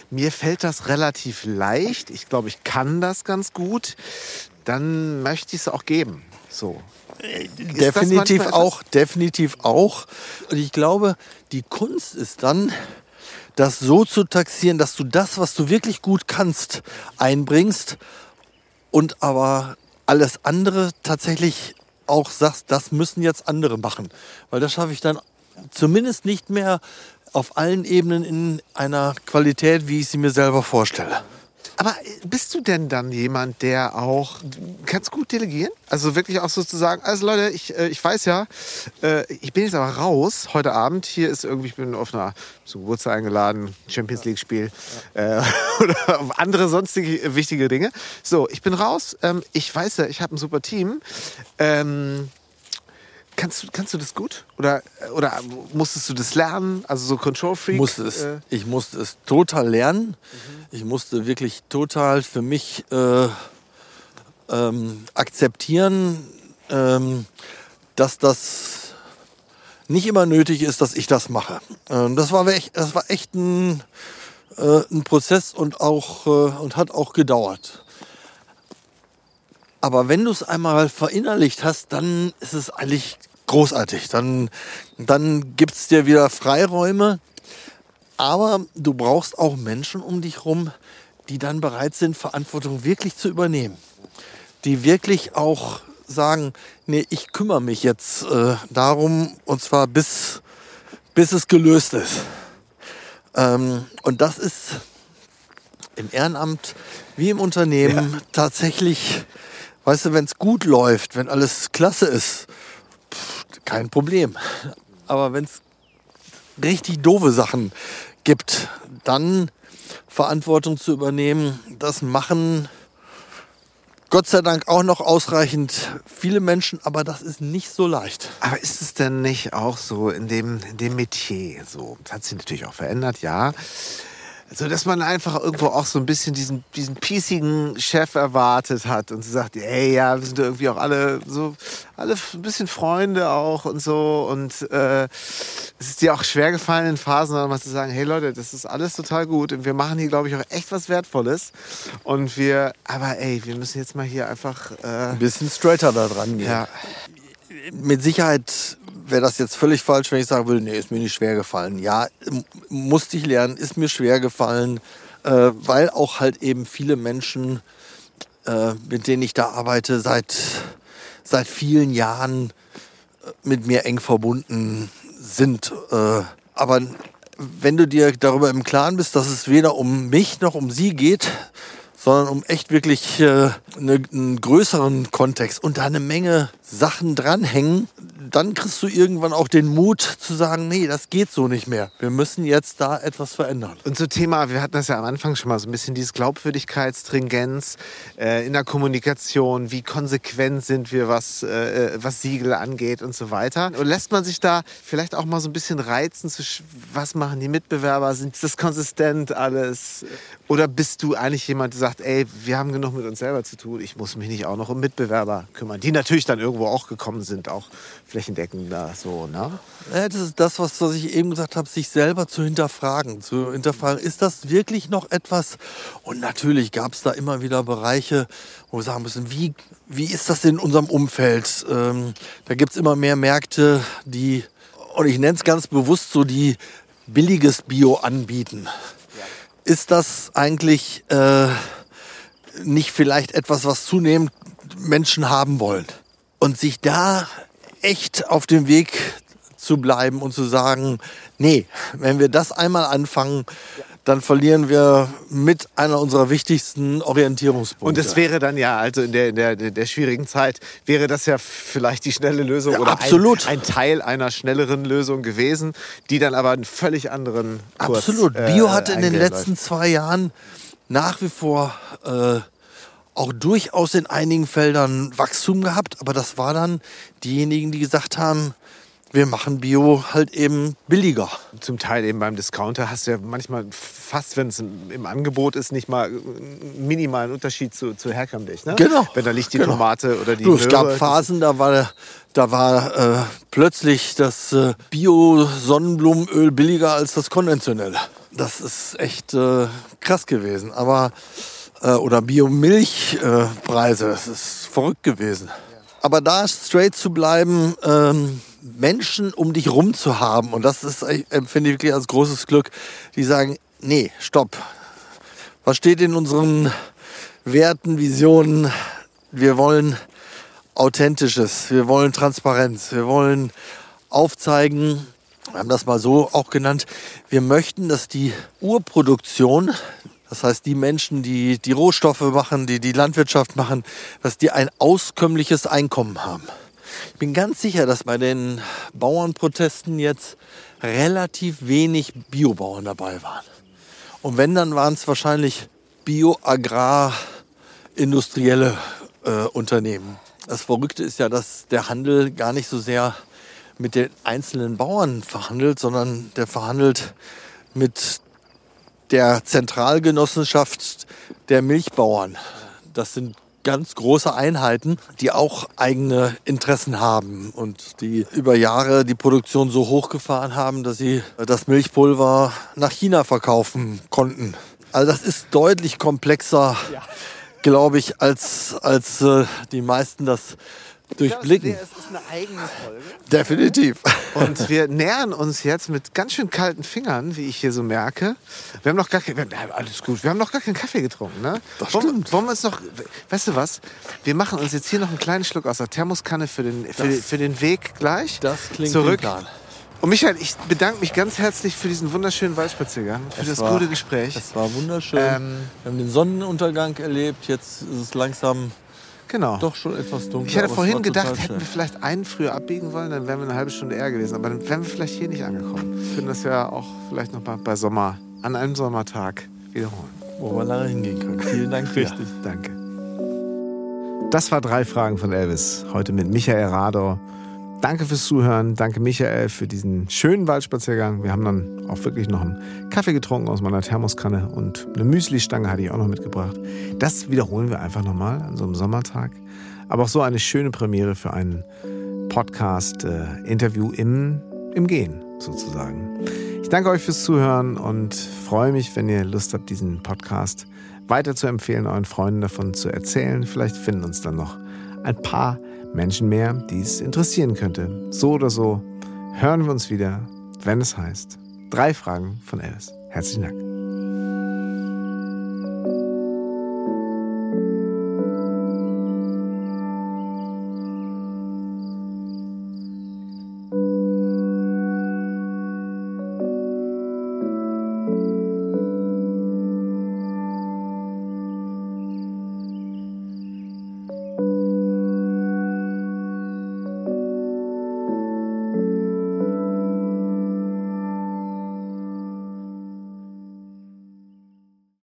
Speaker 2: mir fällt das relativ leicht, ich glaube, ich kann das ganz gut, dann möchte ich es auch geben. So. Ist das
Speaker 1: definitiv auch, definitiv auch. Und ich glaube, die Kunst ist dann, das so zu taxieren, dass du das, was du wirklich gut kannst, einbringst und aber alles andere tatsächlich auch sagst, das müssen jetzt andere machen. Weil das schaffe ich dann zumindest nicht mehr auf allen Ebenen in einer Qualität, wie ich sie mir selber vorstelle.
Speaker 2: Aber bist du denn dann jemand, der auch, kannst gut delegieren? Also wirklich auch sozusagen, also Leute, ich, äh, ich weiß ja, äh, ich bin jetzt aber raus heute Abend. Hier ist irgendwie, ich bin auf einer zum Geburtstag eingeladen, Champions League Spiel äh, oder auf andere sonstige wichtige Dinge. So, ich bin raus. Ähm, ich weiß ja, ich habe ein super Team. Ähm, Kannst du, kannst du das gut? Oder, oder musstest du das lernen? Also so Control Freak?
Speaker 1: musste es,
Speaker 2: äh,
Speaker 1: ich musste es total lernen. Ich musste wirklich total für mich äh, ähm, akzeptieren, ähm, dass das nicht immer nötig ist, dass ich das mache. Ähm, das, war echt, das war echt ein, äh, ein Prozess und, auch, äh, und hat auch gedauert. Aber wenn du es einmal verinnerlicht hast, dann ist es eigentlich großartig. Dann, dann gibt es dir wieder Freiräume. Aber du brauchst auch Menschen um dich rum, die dann bereit sind, Verantwortung wirklich zu übernehmen. Die wirklich auch sagen, nee, ich kümmere mich jetzt äh, darum und zwar bis, bis es gelöst ist. Ähm, und das ist im Ehrenamt wie im Unternehmen ja. tatsächlich, weißt du, wenn es gut läuft, wenn alles klasse ist, pff, kein Problem. Aber wenn es richtig doofe Sachen gibt, dann Verantwortung zu übernehmen, das machen Gott sei Dank auch noch ausreichend viele Menschen, aber das ist nicht so leicht.
Speaker 2: Aber ist es denn nicht auch so in dem, in dem Metier so? Das hat sich natürlich auch verändert, ja so dass man einfach irgendwo auch so ein bisschen diesen, diesen piesigen Chef erwartet hat und sagt, ey, ja, wir sind irgendwie auch alle so, alle ein bisschen Freunde auch und so und äh, es ist dir auch schwer gefallen in Phasen, dann mal zu sagen, hey Leute, das ist alles total gut und wir machen hier, glaube ich, auch echt was Wertvolles und wir, aber ey, wir müssen jetzt mal hier einfach
Speaker 1: äh, ein bisschen straighter da dran gehen. Ja. Mit Sicherheit wäre das jetzt völlig falsch, wenn ich sagen würde, nee, ist mir nicht schwer gefallen. Ja, musste ich lernen, ist mir schwer gefallen, äh, weil auch halt eben viele Menschen, äh, mit denen ich da arbeite, seit, seit vielen Jahren äh, mit mir eng verbunden sind. Äh, aber wenn du dir darüber im Klaren bist, dass es weder um mich noch um sie geht, sondern um echt wirklich äh, eine, einen größeren Kontext und da eine Menge Sachen dranhängen, dann kriegst du irgendwann auch den Mut zu sagen, nee, das geht so nicht mehr. Wir müssen jetzt da etwas verändern.
Speaker 2: Und so Thema, wir hatten das ja am Anfang schon mal so ein bisschen dieses Glaubwürdigkeitsstringenz äh, in der Kommunikation, wie konsequent sind wir, was, äh, was Siegel angeht und so weiter. Und lässt man sich da vielleicht auch mal so ein bisschen reizen, zu, was machen die Mitbewerber, sind das konsistent alles? Oder bist du eigentlich jemand, der sagt, ey, wir haben genug mit uns selber zu tun, ich muss mich nicht auch noch um Mitbewerber kümmern, die natürlich dann irgendwo auch gekommen sind, auch flächendeckender so, ne?
Speaker 1: Ja, das ist das, was, was ich eben gesagt habe, sich selber zu hinterfragen. Zu hinterfragen, ist das wirklich noch etwas? Und natürlich gab es da immer wieder Bereiche, wo wir sagen müssen, wie, wie ist das in unserem Umfeld? Ähm, da gibt es immer mehr Märkte, die, und ich nenne es ganz bewusst so, die billiges Bio anbieten. Ist das eigentlich äh, nicht vielleicht etwas, was zunehmend Menschen haben wollen? Und sich da echt auf dem Weg zu bleiben und zu sagen, nee, wenn wir das einmal anfangen, dann verlieren wir mit einer unserer wichtigsten Orientierungspunkte.
Speaker 2: Und es wäre dann ja, also in der, in der, der schwierigen Zeit, wäre das ja vielleicht die schnelle Lösung
Speaker 1: ja,
Speaker 2: oder
Speaker 1: absolut.
Speaker 2: Ein, ein, Teil einer schnelleren Lösung gewesen, die dann aber einen völlig anderen Kurs
Speaker 1: Absolut. Bio äh, hat in den letzten zwei Jahren nach wie vor äh, auch durchaus in einigen Feldern Wachstum gehabt, aber das war dann diejenigen, die gesagt haben, wir machen Bio halt eben billiger.
Speaker 2: Zum Teil eben beim Discounter hast du ja manchmal fast, wenn es im Angebot ist, nicht mal einen minimalen Unterschied zu, zu herkömmlich. Ne?
Speaker 1: Genau.
Speaker 2: Wenn da liegt die
Speaker 1: genau.
Speaker 2: Tomate oder die
Speaker 1: du, Es gab Phasen, da war, da war äh, plötzlich das äh, Bio-Sonnenblumenöl billiger als das konventionelle. Das ist echt äh, krass gewesen. Aber äh, oder Biomilchpreise. das ist verrückt gewesen. Aber da straight zu bleiben, ähm, Menschen um dich rum zu haben, und das ist, empfinde ich wirklich als großes Glück, die sagen, nee, stopp. Was steht in unseren Werten, Visionen? Wir wollen Authentisches, wir wollen Transparenz, wir wollen aufzeigen, wir haben das mal so auch genannt, wir möchten, dass die Urproduktion das heißt, die Menschen, die die Rohstoffe machen, die die Landwirtschaft machen, dass die ein auskömmliches Einkommen haben. Ich bin ganz sicher, dass bei den Bauernprotesten jetzt relativ wenig Biobauern dabei waren. Und wenn, dann waren es wahrscheinlich Bio-Agrar-industrielle äh, Unternehmen. Das Verrückte ist ja, dass der Handel gar nicht so sehr mit den einzelnen Bauern verhandelt, sondern der verhandelt mit der Zentralgenossenschaft der Milchbauern. Das sind ganz große Einheiten, die auch eigene Interessen haben und die über Jahre die Produktion so hochgefahren haben, dass sie das Milchpulver nach China verkaufen konnten. Also das ist deutlich komplexer, ja. glaube ich, als, als äh, die meisten das durchblicken.
Speaker 2: Es ist eine eigene Folge.
Speaker 1: Definitiv.
Speaker 2: Und wir nähern uns jetzt mit ganz schön kalten Fingern, wie ich hier so merke. Wir haben noch gar kein, alles gut. Wir haben noch gar keinen Kaffee getrunken, ne?
Speaker 1: Das
Speaker 2: wollen,
Speaker 1: stimmt.
Speaker 2: Wollen wir uns noch, weißt du was? Wir machen uns jetzt hier noch einen kleinen Schluck aus der Thermoskanne für den, für, den, für den Weg gleich.
Speaker 1: Das klingt
Speaker 2: zurück. Und Michael, ich bedanke mich ganz herzlich für diesen wunderschönen Waldspaziergang, für
Speaker 1: es
Speaker 2: das
Speaker 1: war,
Speaker 2: gute Gespräch.
Speaker 1: Es war wunderschön. Ähm, wir haben den Sonnenuntergang erlebt. Jetzt ist es langsam
Speaker 2: Genau.
Speaker 1: Doch schon etwas dunkel.
Speaker 2: Ich hätte vorhin gedacht, hätten wir vielleicht einen früher abbiegen wollen, dann wären wir eine halbe Stunde eher gewesen. Aber dann wären wir vielleicht hier nicht angekommen. Ich finde das ja auch vielleicht noch mal bei Sommer, an einem Sommertag wiederholen.
Speaker 1: Wo wir lange hingehen können. Vielen Dank.
Speaker 2: Richtig. Danke. Das war drei Fragen von Elvis. Heute mit Michael Rador. Danke fürs Zuhören. Danke, Michael, für diesen schönen Waldspaziergang. Wir haben dann auch wirklich noch einen Kaffee getrunken aus meiner Thermoskanne und eine Müsli-Stange hatte ich auch noch mitgebracht. Das wiederholen wir einfach nochmal an so einem Sommertag. Aber auch so eine schöne Premiere für ein Podcast-Interview äh, im, im Gehen sozusagen. Ich danke euch fürs Zuhören und freue mich, wenn ihr Lust habt, diesen Podcast weiter zu empfehlen, euren Freunden davon zu erzählen. Vielleicht finden uns dann noch ein paar Menschen mehr, die es interessieren könnte. So oder so hören wir uns wieder, wenn es heißt drei Fragen von Alice. Herzlichen Dank.